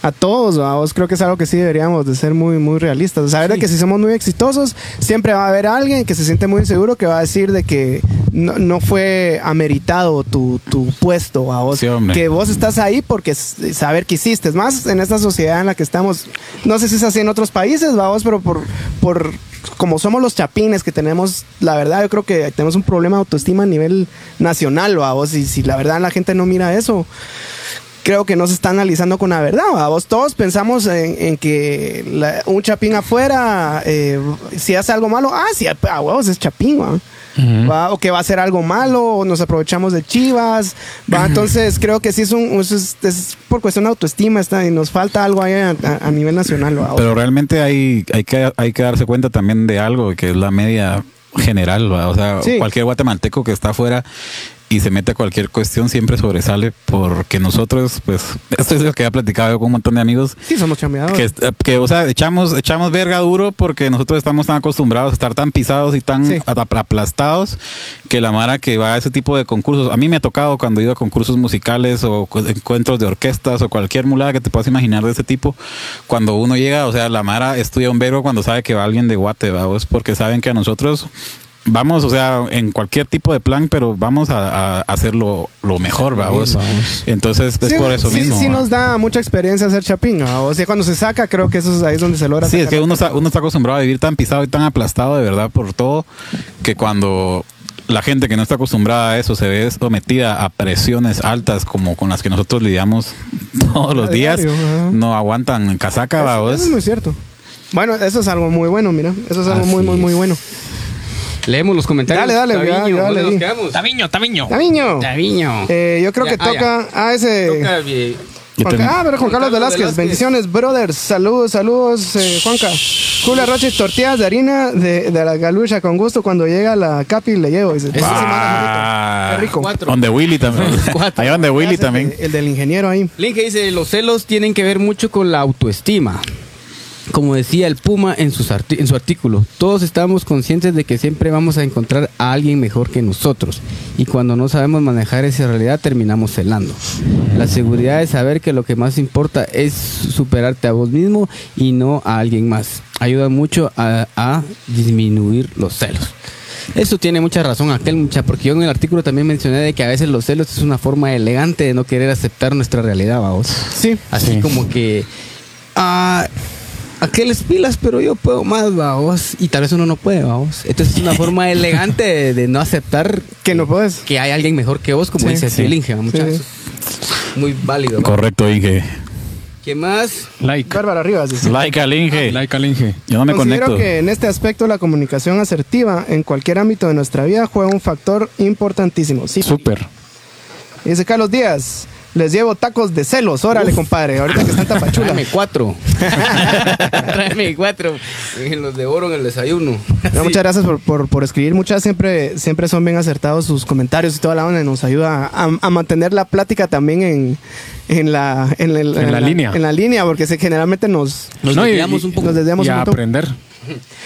a todos, vos creo que es algo que sí deberíamos de ser muy, muy realistas. Saber de que si somos muy exitosos, siempre va a haber alguien que se siente muy seguro que va a decir de que no, no fue ameritado tu, tu puesto, a vos. Sí, que vos estás ahí porque saber que hiciste. Es más, en esta sociedad en la que estamos, no sé si es así en otros países, vamos, pero por, por como somos los chapines que tenemos, la verdad, yo creo que tenemos un problema de autoestima a nivel nacional, vamos, y si la verdad la gente no mira eso. Creo que no se está analizando con la verdad. vamos. Todos pensamos en, en que la- un chapín afuera, eh, si hace algo malo, ah, sí, a huevos es chapín, ¿va? ¿va? o que va a hacer algo malo, o nos aprovechamos de chivas, ¿va? entonces creo que sí es, un, es, es- es por cuestión de autoestima está, y nos falta algo ahí a, a- a nivel nacional. ¿va? Pero realmente hay, hay, que, hay que darse cuenta también de algo, que es la media general, ¿va? o sea, Sí. cualquier guatemalteco que está afuera y se mete a cualquier cuestión siempre sobresale porque nosotros, pues, esto es lo que he platicado yo con un montón de amigos, sí, somos chambeadores. que, que, o sea, echamos, echamos verga duro porque nosotros estamos tan acostumbrados a estar tan pisados y tan Sí. aplastados que la mara que va a ese tipo de concursos, a mí me ha tocado cuando he ido a concursos musicales o cu- encuentros de orquestas o cualquier mulada que te puedas imaginar de ese tipo, cuando uno llega, o sea, la mara estudia un verbo cuando sabe que va alguien de Guate, ¿va? Es porque saben que a nosotros vamos, o sea, en cualquier tipo de plan, pero vamos a, a hacerlo lo mejor, ¿va? Bien, vos? vamos. Entonces, es Sí, por eso sí, mismo. sí ¿va? nos da mucha experiencia hacer chapín. ¿va? O sea, cuando se saca, creo que eso es ahí es donde se logra. Sí, es que uno está, uno está acostumbrado a vivir tan pisado y tan aplastado de verdad por todo que cuando la gente que no está acostumbrada a eso se ve sometida a presiones altas como con las que nosotros lidiamos todos los A días, diario, no aguantan casaca, Eso, ¿va eso es muy cierto. Bueno, eso es algo muy bueno, mira. Eso es algo Así muy, muy, muy bueno. Leemos los comentarios. Dale, dale, Taviño, ya ¿dónde leí. nos quedamos? Taviño, Taviño. Taviño. Taviño. Eh, yo creo Ya, que ah, toca. Ah, ese. Toca, eh, ah, pero Juan Juan Carlos Velázquez. Velázquez. Bendiciones, brothers. Saludos, saludos, eh, Juanca. Julia Roche, tortillas de harina de, de la galucha. Con gusto, cuando llega la capi le llevo. Dice, Eso "Sí, sí, mano, Ah, Qué rico. Cuatro. Donde Willy también. Ahí donde Willy también. El, el del ingeniero ahí. Link dice, los celos tienen que ver mucho con la autoestima. Como decía el Puma en, sus arti- en su artículo, todos estamos conscientes de que siempre vamos a encontrar a alguien mejor que nosotros. Y cuando no sabemos manejar esa realidad, terminamos celando. La seguridad es saber que lo que más importa es superarte a vos mismo y no a alguien más. Ayuda mucho a, a disminuir los celos. Eso tiene mucha razón aquel mucha, porque yo en el artículo también mencioné de que a veces los celos es una forma elegante de no querer aceptar nuestra realidad, vamos. Sí. Así Sí. como que ah, aquel pilas, pero yo puedo más, vamos. Y tal vez uno no puede, vamos. Entonces es una forma elegante de, de no aceptar Que no puedes. que hay alguien mejor que vos, como Sí, dice sí. Silinge, muchachos. Sí, Muy válido. Correcto, Inge. ¿Qué más? Like. Bárbara Rivas dice. Like al Inge. Like al Inge. Yo no me Considero conecto. que en este aspecto la comunicación asertiva en cualquier ámbito de nuestra vida juega un factor importantísimo. Sí. Súper. Dice Carlos Díaz, les llevo tacos de celos. Órale, compadre. Ahorita que están tapachula. Tráeme cuatro. Tráeme cuatro. Los de oro en el desayuno. No, muchas gracias por, por, por escribir. Muchas siempre, siempre son bien acertados sus comentarios y toda la onda nos ayuda a, a mantener la plática también en, en, la, en, el- En la línea. En la línea, porque se, generalmente nos, Nos No, y- desviamos un poco. nos desviamos y un a aprender.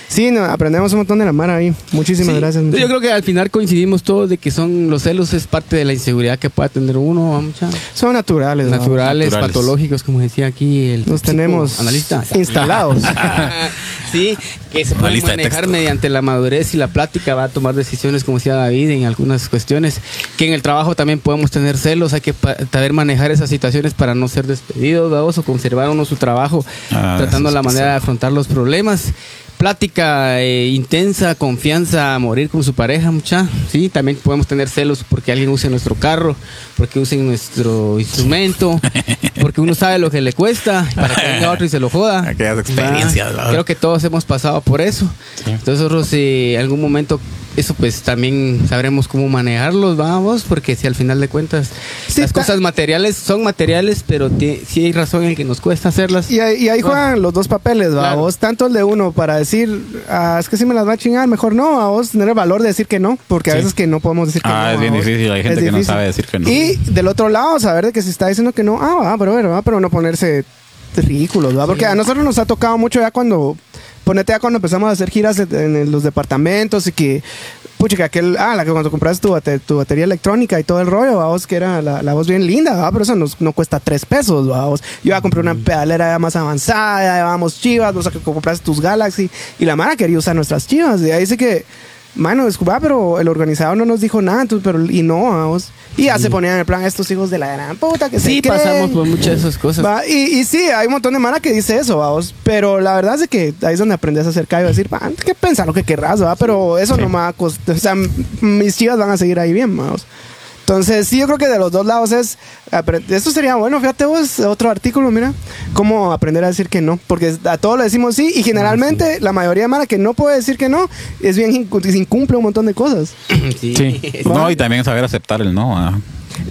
Sí, no, aprendemos un montón de la mara ahí. Muchísimas Sí. gracias. Yo creo que al final coincidimos todos de que son los celos es parte de la inseguridad que pueda tener uno, ¿va, mucha? Son naturales. ¿no? naturales, Naturales. patológicos, como decía aquí el Los tenemos analista. instalados. sí, que se pueden manejar mediante la madurez y la plática, va a tomar decisiones, como decía David, en algunas cuestiones. Que en el trabajo también podemos tener celos, hay que saber manejar esas situaciones para no ser despedidos, ¿va? o conservar uno su trabajo, Ah, tratando la manera de afrontar los problemas. Plática eh, intensa, confianza, a morir con su pareja, mucha. Sí, también podemos tener celos porque alguien use nuestro carro, porque usen nuestro instrumento, porque uno sabe lo que le cuesta, para que venga otro y se lo joda. Aquellas experiencias. Creo que todos hemos pasado por eso. Entonces nosotros en algún momento eso pues también sabremos cómo manejarlos, vamos, porque si al final de cuentas Sí, las cosas materiales son materiales, pero sí hay razón en que nos cuesta hacerlas. Y ahí, y ahí juegan los dos papeles, ¿va? Claro. Vos, tanto el de uno para decir, ah, es que si me las va a chingar, mejor no, a vos tener el valor de decir que no, porque a Sí. veces que no podemos decir que no. Ah, es ¿va bien difícil. Hay gente Es que no sabe decir que no. Y del otro lado, saber de que si está diciendo que no, ah, va, pero, pero, va, pero no ponerse ridículos, ¿va? Porque a nosotros nos ha tocado mucho ya cuando, ponete ya cuando empezamos a hacer giras en, los departamentos y que, pucha, que aquel, ah, la que cuando compraste tu, bate- tu batería electrónica y todo el rollo, ¿va? vos, que era la, la voz bien linda, ¿va? pero eso nos, no cuesta tres pesos, ¿va? vos. Yo ya compré una pedalera ya más avanzada, ya llevábamos chivas, vos que compraste tus Galaxy y la Mara quería usar nuestras chivas, y ahí dice que Mano, disculpa, pero el organizador no nos dijo nada, entonces, pero, y no, vamos. Y ya se ponían en el plan estos hijos de la gran puta que Sí, creen. pasamos por muchas de esas cosas. Va, y, y sí, hay un montón de mara que dice eso, vamos. Pero la verdad es que ahí es donde aprendes a hacer callo decir, va, que pensar lo que querrás, va. Pero eso no me va a costar. O sea, mis chivas van a seguir ahí bien, vamos. Entonces, sí, yo creo que de los dos lados es. Esto sería bueno, fíjate vos, otro artículo, mira, cómo aprender a decir que no. Porque a todos le decimos sí, y generalmente la mayoría de Mara que no puede decir que no es bien incu- incumple un montón de cosas. Sí. Sí. No, y también saber aceptar el no. ah.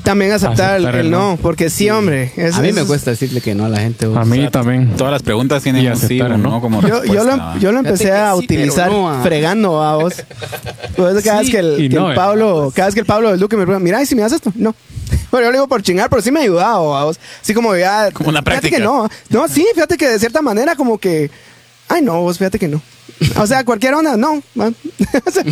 También aceptar, el- Aceptar el, el no, no. porque sí, hombre. es- a mí me es- cuesta decirle que no a la gente. A mí O sea, también. Todas las preguntas tienen un sí o no como Yo, yo, respuesta, lo, ¿va? yo lo empecé a sí, utilizar no, ah. fregando a vos. Eso cada vez que el, no, eh. Pablo, cada vez que el Pablo del Duque me pregunta, mira, ¿y si me das esto? No. Bueno, yo le digo por chingar, pero sí me ha ayudado a vos. Así como ya. Como una Fíjate práctica. que no. No, sí, fíjate que de cierta manera como que. Ay, no, vos fíjate que no. O sea, cualquier onda, no. va. O sea,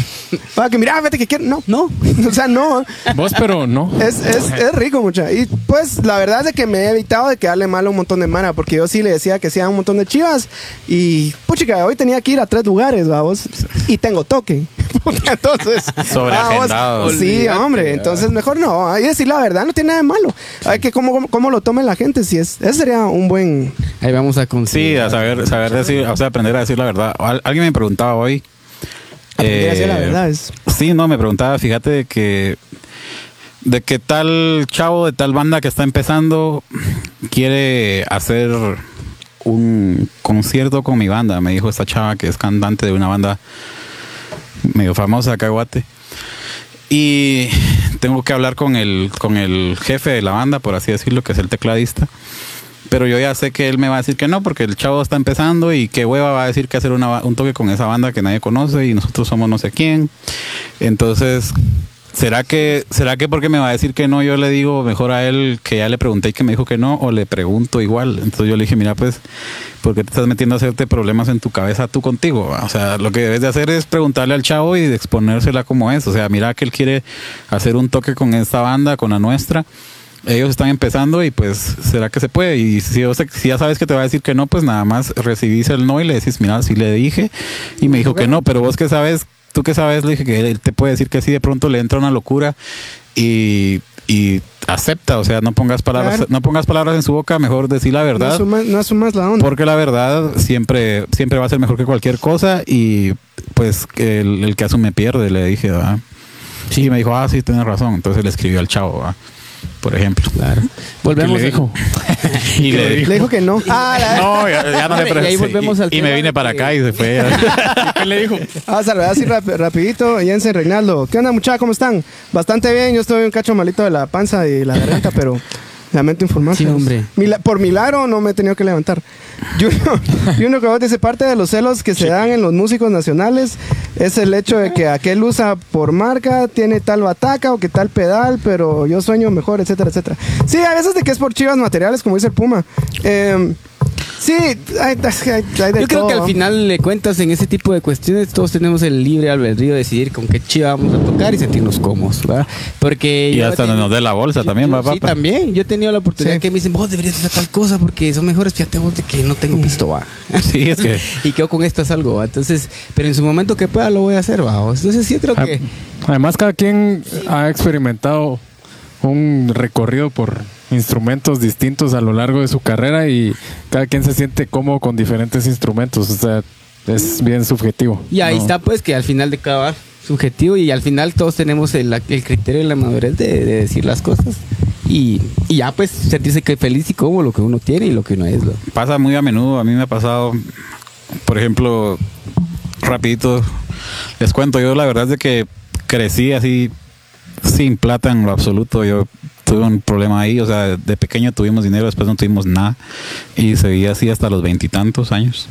para que mira, fíjate que quiero. No, no. O sea, no. Vos, pero no. Es, es, es rico, mucha. Y pues la verdad es de que me he evitado de quedarle mal a un montón de mana, porque yo sí le decía que hacía un montón de chivas. Y puchica, hoy tenía que ir a tres lugares, vamos. Y tengo toque. entonces. Sobreagendado. vamos, Sí, hombre. Entonces mejor no. Hay que decir la verdad, no tiene nada de malo. Hay que cómo, cómo, cómo lo tome la gente. Si es, ese sería un buen. Ahí vamos a Sí, conseguir. a saber, saber decir, o sea, aprender a decir la verdad. Al- alguien me preguntaba hoy. la eh, verdad. Es, Sí, no, me preguntaba, fíjate de que de que tal chavo de tal banda que está empezando quiere hacer un concierto con mi banda, me dijo esta chava que es cantante de una banda medio famosa acá Guate. Y tengo que hablar con el con el jefe de la banda, por así decirlo, que es el tecladista. Pero yo ya sé que él me va a decir que no, porque el chavo está empezando y que hueva va a decir que hacer una un toque con esa banda que nadie conoce y nosotros somos no sé quién. Entonces, ¿será que, será que porque me va a decir que no, yo le digo mejor a él que ya le pregunté y que me dijo que no, o le pregunto igual? Entonces yo le dije, mira, pues, ¿por qué te estás metiendo a hacerte problemas en tu cabeza tú contigo? O sea, lo que debes de hacer es preguntarle al chavo y exponérsela como es. O sea, mira que él quiere hacer un toque con esta banda, con la nuestra ellos están empezando y pues será que se puede y si, ya sabes que te va a decir que no pues nada más recibís el no y le decís mira sí le dije y me dijo que no pero vos que sabes tú que sabes le dije que él te puede decir que sí de pronto le entra una locura y, y acepta o sea no pongas palabras Claro. no pongas palabras en su boca mejor decir la no, verdad asumas, no asumas la onda. porque la verdad siempre siempre va a ser mejor que cualquier cosa y pues que el, el que asume pierde le dije ¿verdad? sí me dijo ah sí tienes razón entonces le escribió al chavo ¿verdad? Por ejemplo. Claro. ¿Qué Volvemos le dijo? Y le Le dijo que no. Ah, la- No, ya, ya no le Y ahí pregunté. volvemos Y- al y, me vine para acá y se fue. ¿Qué le dijo? Vamos a saludar así rap- rapidito. Jensen Reinaldo. ¿Qué onda, muchachos? ¿Cómo están? Bastante bien. Yo estoy un cacho malito de la panza y la garganta, pero lamento informarse. Sí, hombre. Mila- por milagro no me he tenido que levantar. Juno que vos dice, parte de los celos que se dan en los músicos nacionales es el hecho de que aquel usa por marca, tiene tal bataca o que tal pedal, pero yo sueño mejor, etcétera, etcétera. Sí, a veces de que es por chivas materiales, como dice el Puma. Eh, sí, hay, hay- hay de Yo creo que al final le cuentas en ese tipo de cuestiones, todos tenemos el libre albedrío de decidir con qué chiva vamos a tocar y sentirnos cómodos, ¿verdad? Porque Y hasta tenido- nos dé la bolsa también, va, Sí, papá. también. Yo he tenido la oportunidad Sí. que me dicen, vos deberías hacer tal cosa porque son mejores. Fíjate vos de que no tengo pisto, va. Sí, es que y quedo con esto algo, ¿va? Entonces, pero en su momento que pueda lo voy a hacer, va. Entonces, sí, creo que. Además, cada quien ha experimentado un recorrido por instrumentos distintos a lo largo de su carrera y cada quien se siente cómodo con diferentes instrumentos. O sea, es bien subjetivo. Y ahí No. está, pues, que al final de cada subjetivo y al final todos tenemos el, el criterio y la madurez de, de decir las cosas. Y, y ya, pues, sentirse que feliz y cómodo lo que uno tiene y lo que uno es, ¿no? pasa muy a menudo. A mí me ha pasado, por ejemplo, rapidito, les cuento, yo la verdad es de que crecí así sin plata en lo absoluto. Yo tuve un problema ahí, o sea, de pequeño tuvimos dinero, después no tuvimos nada y seguí así hasta los veintitantos años.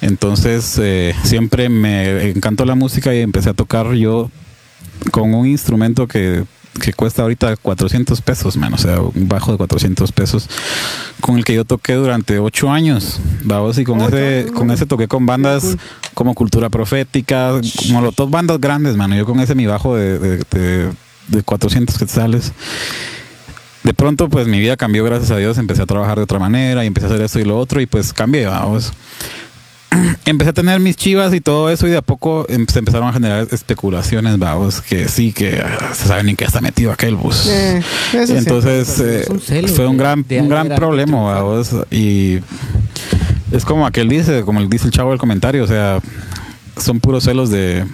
Entonces eh, siempre me encantó la música y empecé a tocar yo con un instrumento que, que cuesta ahorita 400 pesos, man, o sea, un bajo de 400 pesos, con el que yo toqué durante ocho años, vamos, y con Ocho ese, con ese toqué con bandas como Cultura Profética, Molotov, bandas grandes, mano, yo con ese mi bajo de, de, de, de 400 quetzales. De pronto, pues mi vida cambió, gracias a Dios. Empecé a trabajar de otra manera y empecé a hacer esto y lo otro, y pues cambié, vamos. Empecé a tener mis chivas y todo eso, y de a poco em- se empezaron a generar especulaciones, vamos, que sí, que ah, se sabe ni que está metido aquel bus. Eh, sí. Entonces, eh, Es un celo fue un gran, un gran problema, vamos. Y es como aquel dice, como dice el chavo del comentario, o sea, son puros celos de,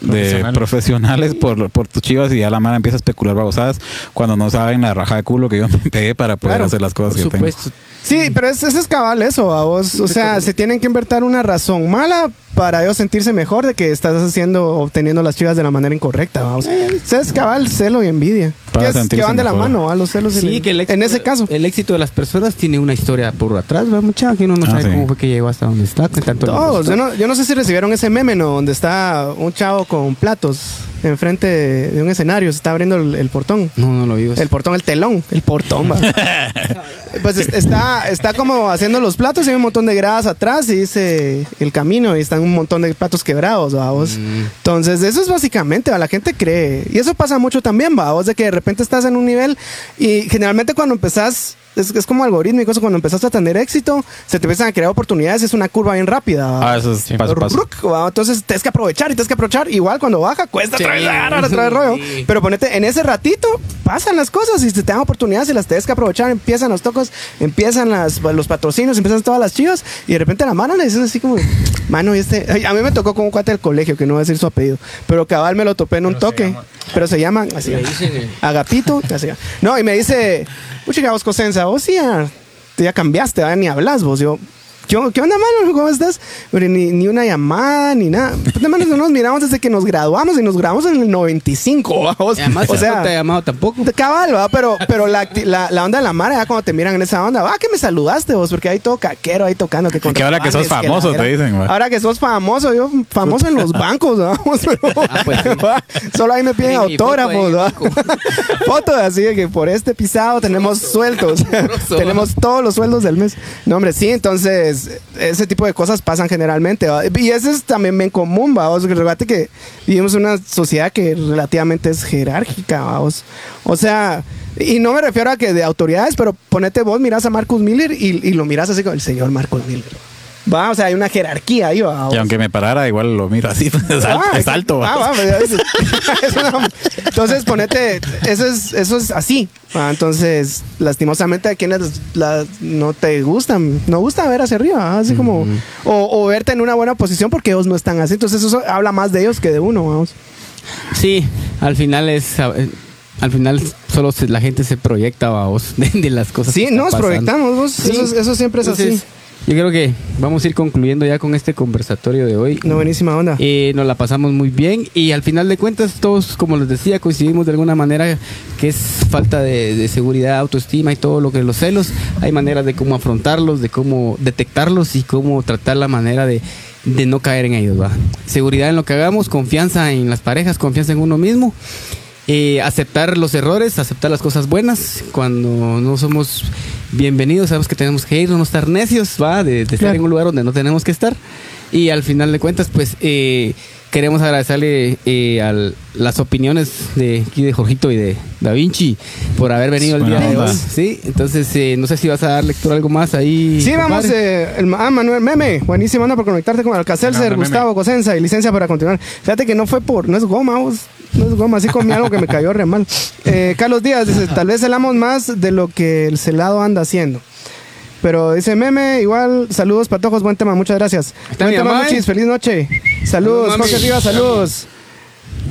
de Profesionales. por, por tus chivas y ya la mara empieza a especular babosadas cuando no saben la raja de culo que yo me pegué para poder Claro, hacer las cosas Por que tengo. Sí, pero es, ese es cabal eso, a vos. O sea, se tienen que invertir una razón mala para ellos sentirse mejor de que estás haciendo, obteniendo las chivas de la manera incorrecta, vamos. Es cabal, celo y envidia. Que, es- que van de la mejor. mano, a los celos y Sí, la- que el éxito, En ese caso. El éxito de las personas tiene una historia por atrás, ¿verdad, muchacha? Que uno no Ah, sabe sí. cómo fue que llegó hasta donde está. tanto Todos. Yo no, yo no sé si recibieron ese meme, ¿no? Donde está un chavo con platos enfrente de, de un escenario, se está abriendo el, el portón. No, no lo vi. El portón, el telón, el portón, va. Pues es- está, está como haciendo los platos y hay un montón de gradas atrás y dice el camino y están un montón de platos quebrados, vamos. Entonces, eso es básicamente, ¿va? la gente cree. Y eso pasa mucho también, vamos, de que de repente estás en un nivel y generalmente cuando empezás, es, es como algorítmico, eso cuando empezás a tener éxito, se te empiezan a crear oportunidades, es una curva bien rápida. Ah, eso es paso a paso. Ruc, ¿va? Entonces tienes que aprovechar y tienes que aprovechar. Igual cuando baja, cuesta otra vez Sí. agarrar otra vez rollo. Sí. Pero ponete, en ese ratito pasan las cosas y se te dan oportunidades y las tienes que aprovechar. Empiezan los tocos, empiezan las, los patrocinios, empiezan todas las chivas y de repente la mano le dices así como, mano, y este. ay, A mí me tocó con un cuate del colegio, que no voy a decir su apellido, pero cabal me lo topé en un toque. pero se llaman así. Eh. Agapito, así. No, y me dice, pucha, vos Cosenza, sí ya, ya cambiaste, ¿verdad? ni hablas vos. Yo, ¿qué, qué onda, mano? ¿Cómo estás? Pero ni, ni una llamada, ni nada. Puta, mano, no nos miramos desde que nos graduamos y nos graduamos en el 95, ¿va? vos. Y además, o sea, no te ha llamado tampoco. de cabal, ¿va? Pero, pero la, la, la onda de la mara, ya cuando te miran en esa onda, va, que me saludaste vos, porque hay todo caquero ahí tocando. Que, Que ahora que sos famoso, te dicen, va. Ahora que sos famoso, yo famoso en los bancos, vamos. Ah, pues sí. Solo ahí me piden autógrafos, ahí, ¿va? loco. Foto así de que por este pisado tenemos sueldos. tenemos todos los sueldos del mes. No, hombre, sí, entonces ese tipo de cosas pasan generalmente. Y ese es también bien común, vamos. Recuerda que vivimos en una sociedad que relativamente es jerárquica, vamos. O sea, y no me refiero a que de autoridades, pero ponete vos, miras a Marcus Miller y, y lo miras así como el señor Marcus Miller. Va, o sea, hay una jerarquía ahí, va. Y aunque me parara, igual lo miro así. Es alto. Ah, es alto, va. ah, va, pues. Es una- entonces, ponete, eso es, eso es así. Entonces, lastimosamente, a quienes no te gustan, no gusta ver hacia arriba, así como, o, o verte en una buena posición porque ellos no están así. Entonces, eso habla más de ellos que de uno, vamos. Sí, al final es. eh, al final solo se- la gente se proyecta vos de, de las cosas. Sí, que nos pasando. proyectamos, vos. Sí. Eso, es- eso siempre es Entonces, así. Yo creo que vamos a ir concluyendo ya con este conversatorio de hoy. No, buenísima onda. Eh, nos la pasamos muy bien y al final de cuentas todos, como les decía, coincidimos de alguna manera que es falta de, de seguridad, autoestima y todo lo que los celos. Hay maneras de cómo afrontarlos, de cómo detectarlos y cómo tratar la manera de, de no caer en ellos. ¿va? Seguridad en lo que hagamos, confianza en las parejas, confianza en uno mismo. Eh, aceptar los errores, aceptar las cosas buenas. Cuando no somos bienvenidos, sabemos que tenemos que ir, no estar necios, va, de, de estar Claro. en un lugar donde no tenemos que estar. Y al final de cuentas, pues eh, queremos agradecerle eh, a las opiniones de aquí de Jorgito y de Da Vinci por haber venido el día de hoy. Sí, entonces eh, no sé si vas a dar lectura algo más ahí. Sí, vamos. Eh, el, ah, Manuel Meme. Buenísima onda por conectarte con Alcacelser, Gustavo Cosenza y licencia para continuar. Fíjate que no fue por. No es goma, vos. No es goma. Así comí algo que me cayó re mal. Eh, Carlos Díaz dice: Tal vez celamos más de lo que el celado anda haciendo. Pero dice meme, igual, saludos patojos, buen tema, muchas gracias. Buen tema, Muchis, ¿eh? feliz noche. Saludos. Jorge Rivas, saludos.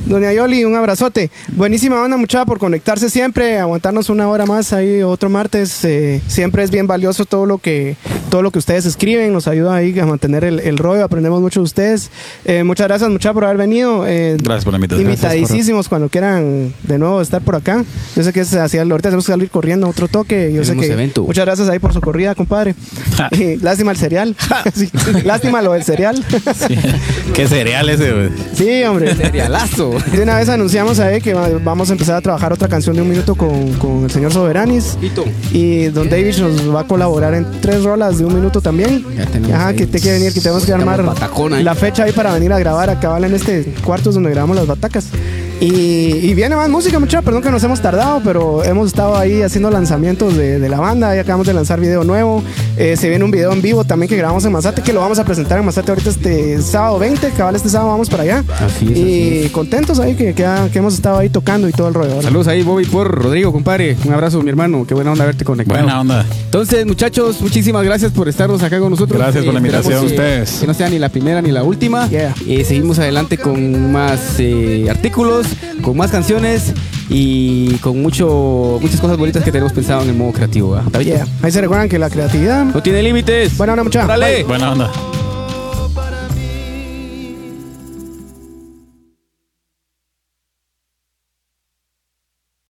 Doña Yoli, un abrazote. Buenísima onda, muchacha, por conectarse siempre, aguantarnos una hora más ahí otro martes. Eh, siempre es bien valioso todo lo que todo lo que ustedes escriben, nos ayuda ahí a mantener el, el rollo, aprendemos mucho de ustedes. Eh, muchas gracias, muchacha, por haber venido. Eh, Gracias por la invitación. Invitadísimos cuando quieran de nuevo estar por acá. Yo sé que es hacia ahorita tenemos que salir corriendo a otro toque. Yo sé Tenemos que evento. muchas gracias ahí por su corrida, compadre. Y lástima el cereal. Sí, lástima lo del cereal. Qué cereal ese, güey. sí, hombre. Serialazo. De una vez anunciamos ahí que va- vamos a empezar a trabajar otra canción de un minuto con, con el señor Soberanis. Y Don David nos va a colaborar en tres rolas de un minuto también. Ya tenemos Ajá, ahí. que te quiere venir, que tenemos que armar la fecha ahí para venir a grabar acá ¿vale? en este cuarto es donde grabamos las batacas. Y, y viene más música, muchachos. Perdón que nos hemos tardado, pero hemos estado ahí haciendo lanzamientos de, de la banda. Y acabamos de lanzar video nuevo. Eh, se viene un video en vivo también que grabamos en Mazate, que lo vamos a presentar en Mazate ahorita este sábado 20. Cabal, este sábado vamos para allá. Así es, Y así contentos ahí que, que, ha- que hemos estado ahí tocando y todo el rollo. Saludos ahí, Bobby, por Rodrigo, compadre. Un abrazo, mi hermano. Qué buena onda haberte conectado. Buena onda. Entonces, muchachos, muchísimas gracias por estarnos acá con nosotros. Gracias por la invitación. que- Ustedes. Que no sea ni la primera ni la última. Yeah. Eh, seguimos adelante con más eh, con más canciones y con mucho, muchas cosas bonitas que tenemos pensado en el modo creativo. Yeah. Ahí se recuerdan que la creatividad. No tiene límites. Buena onda, mucha. Órale. Buena onda.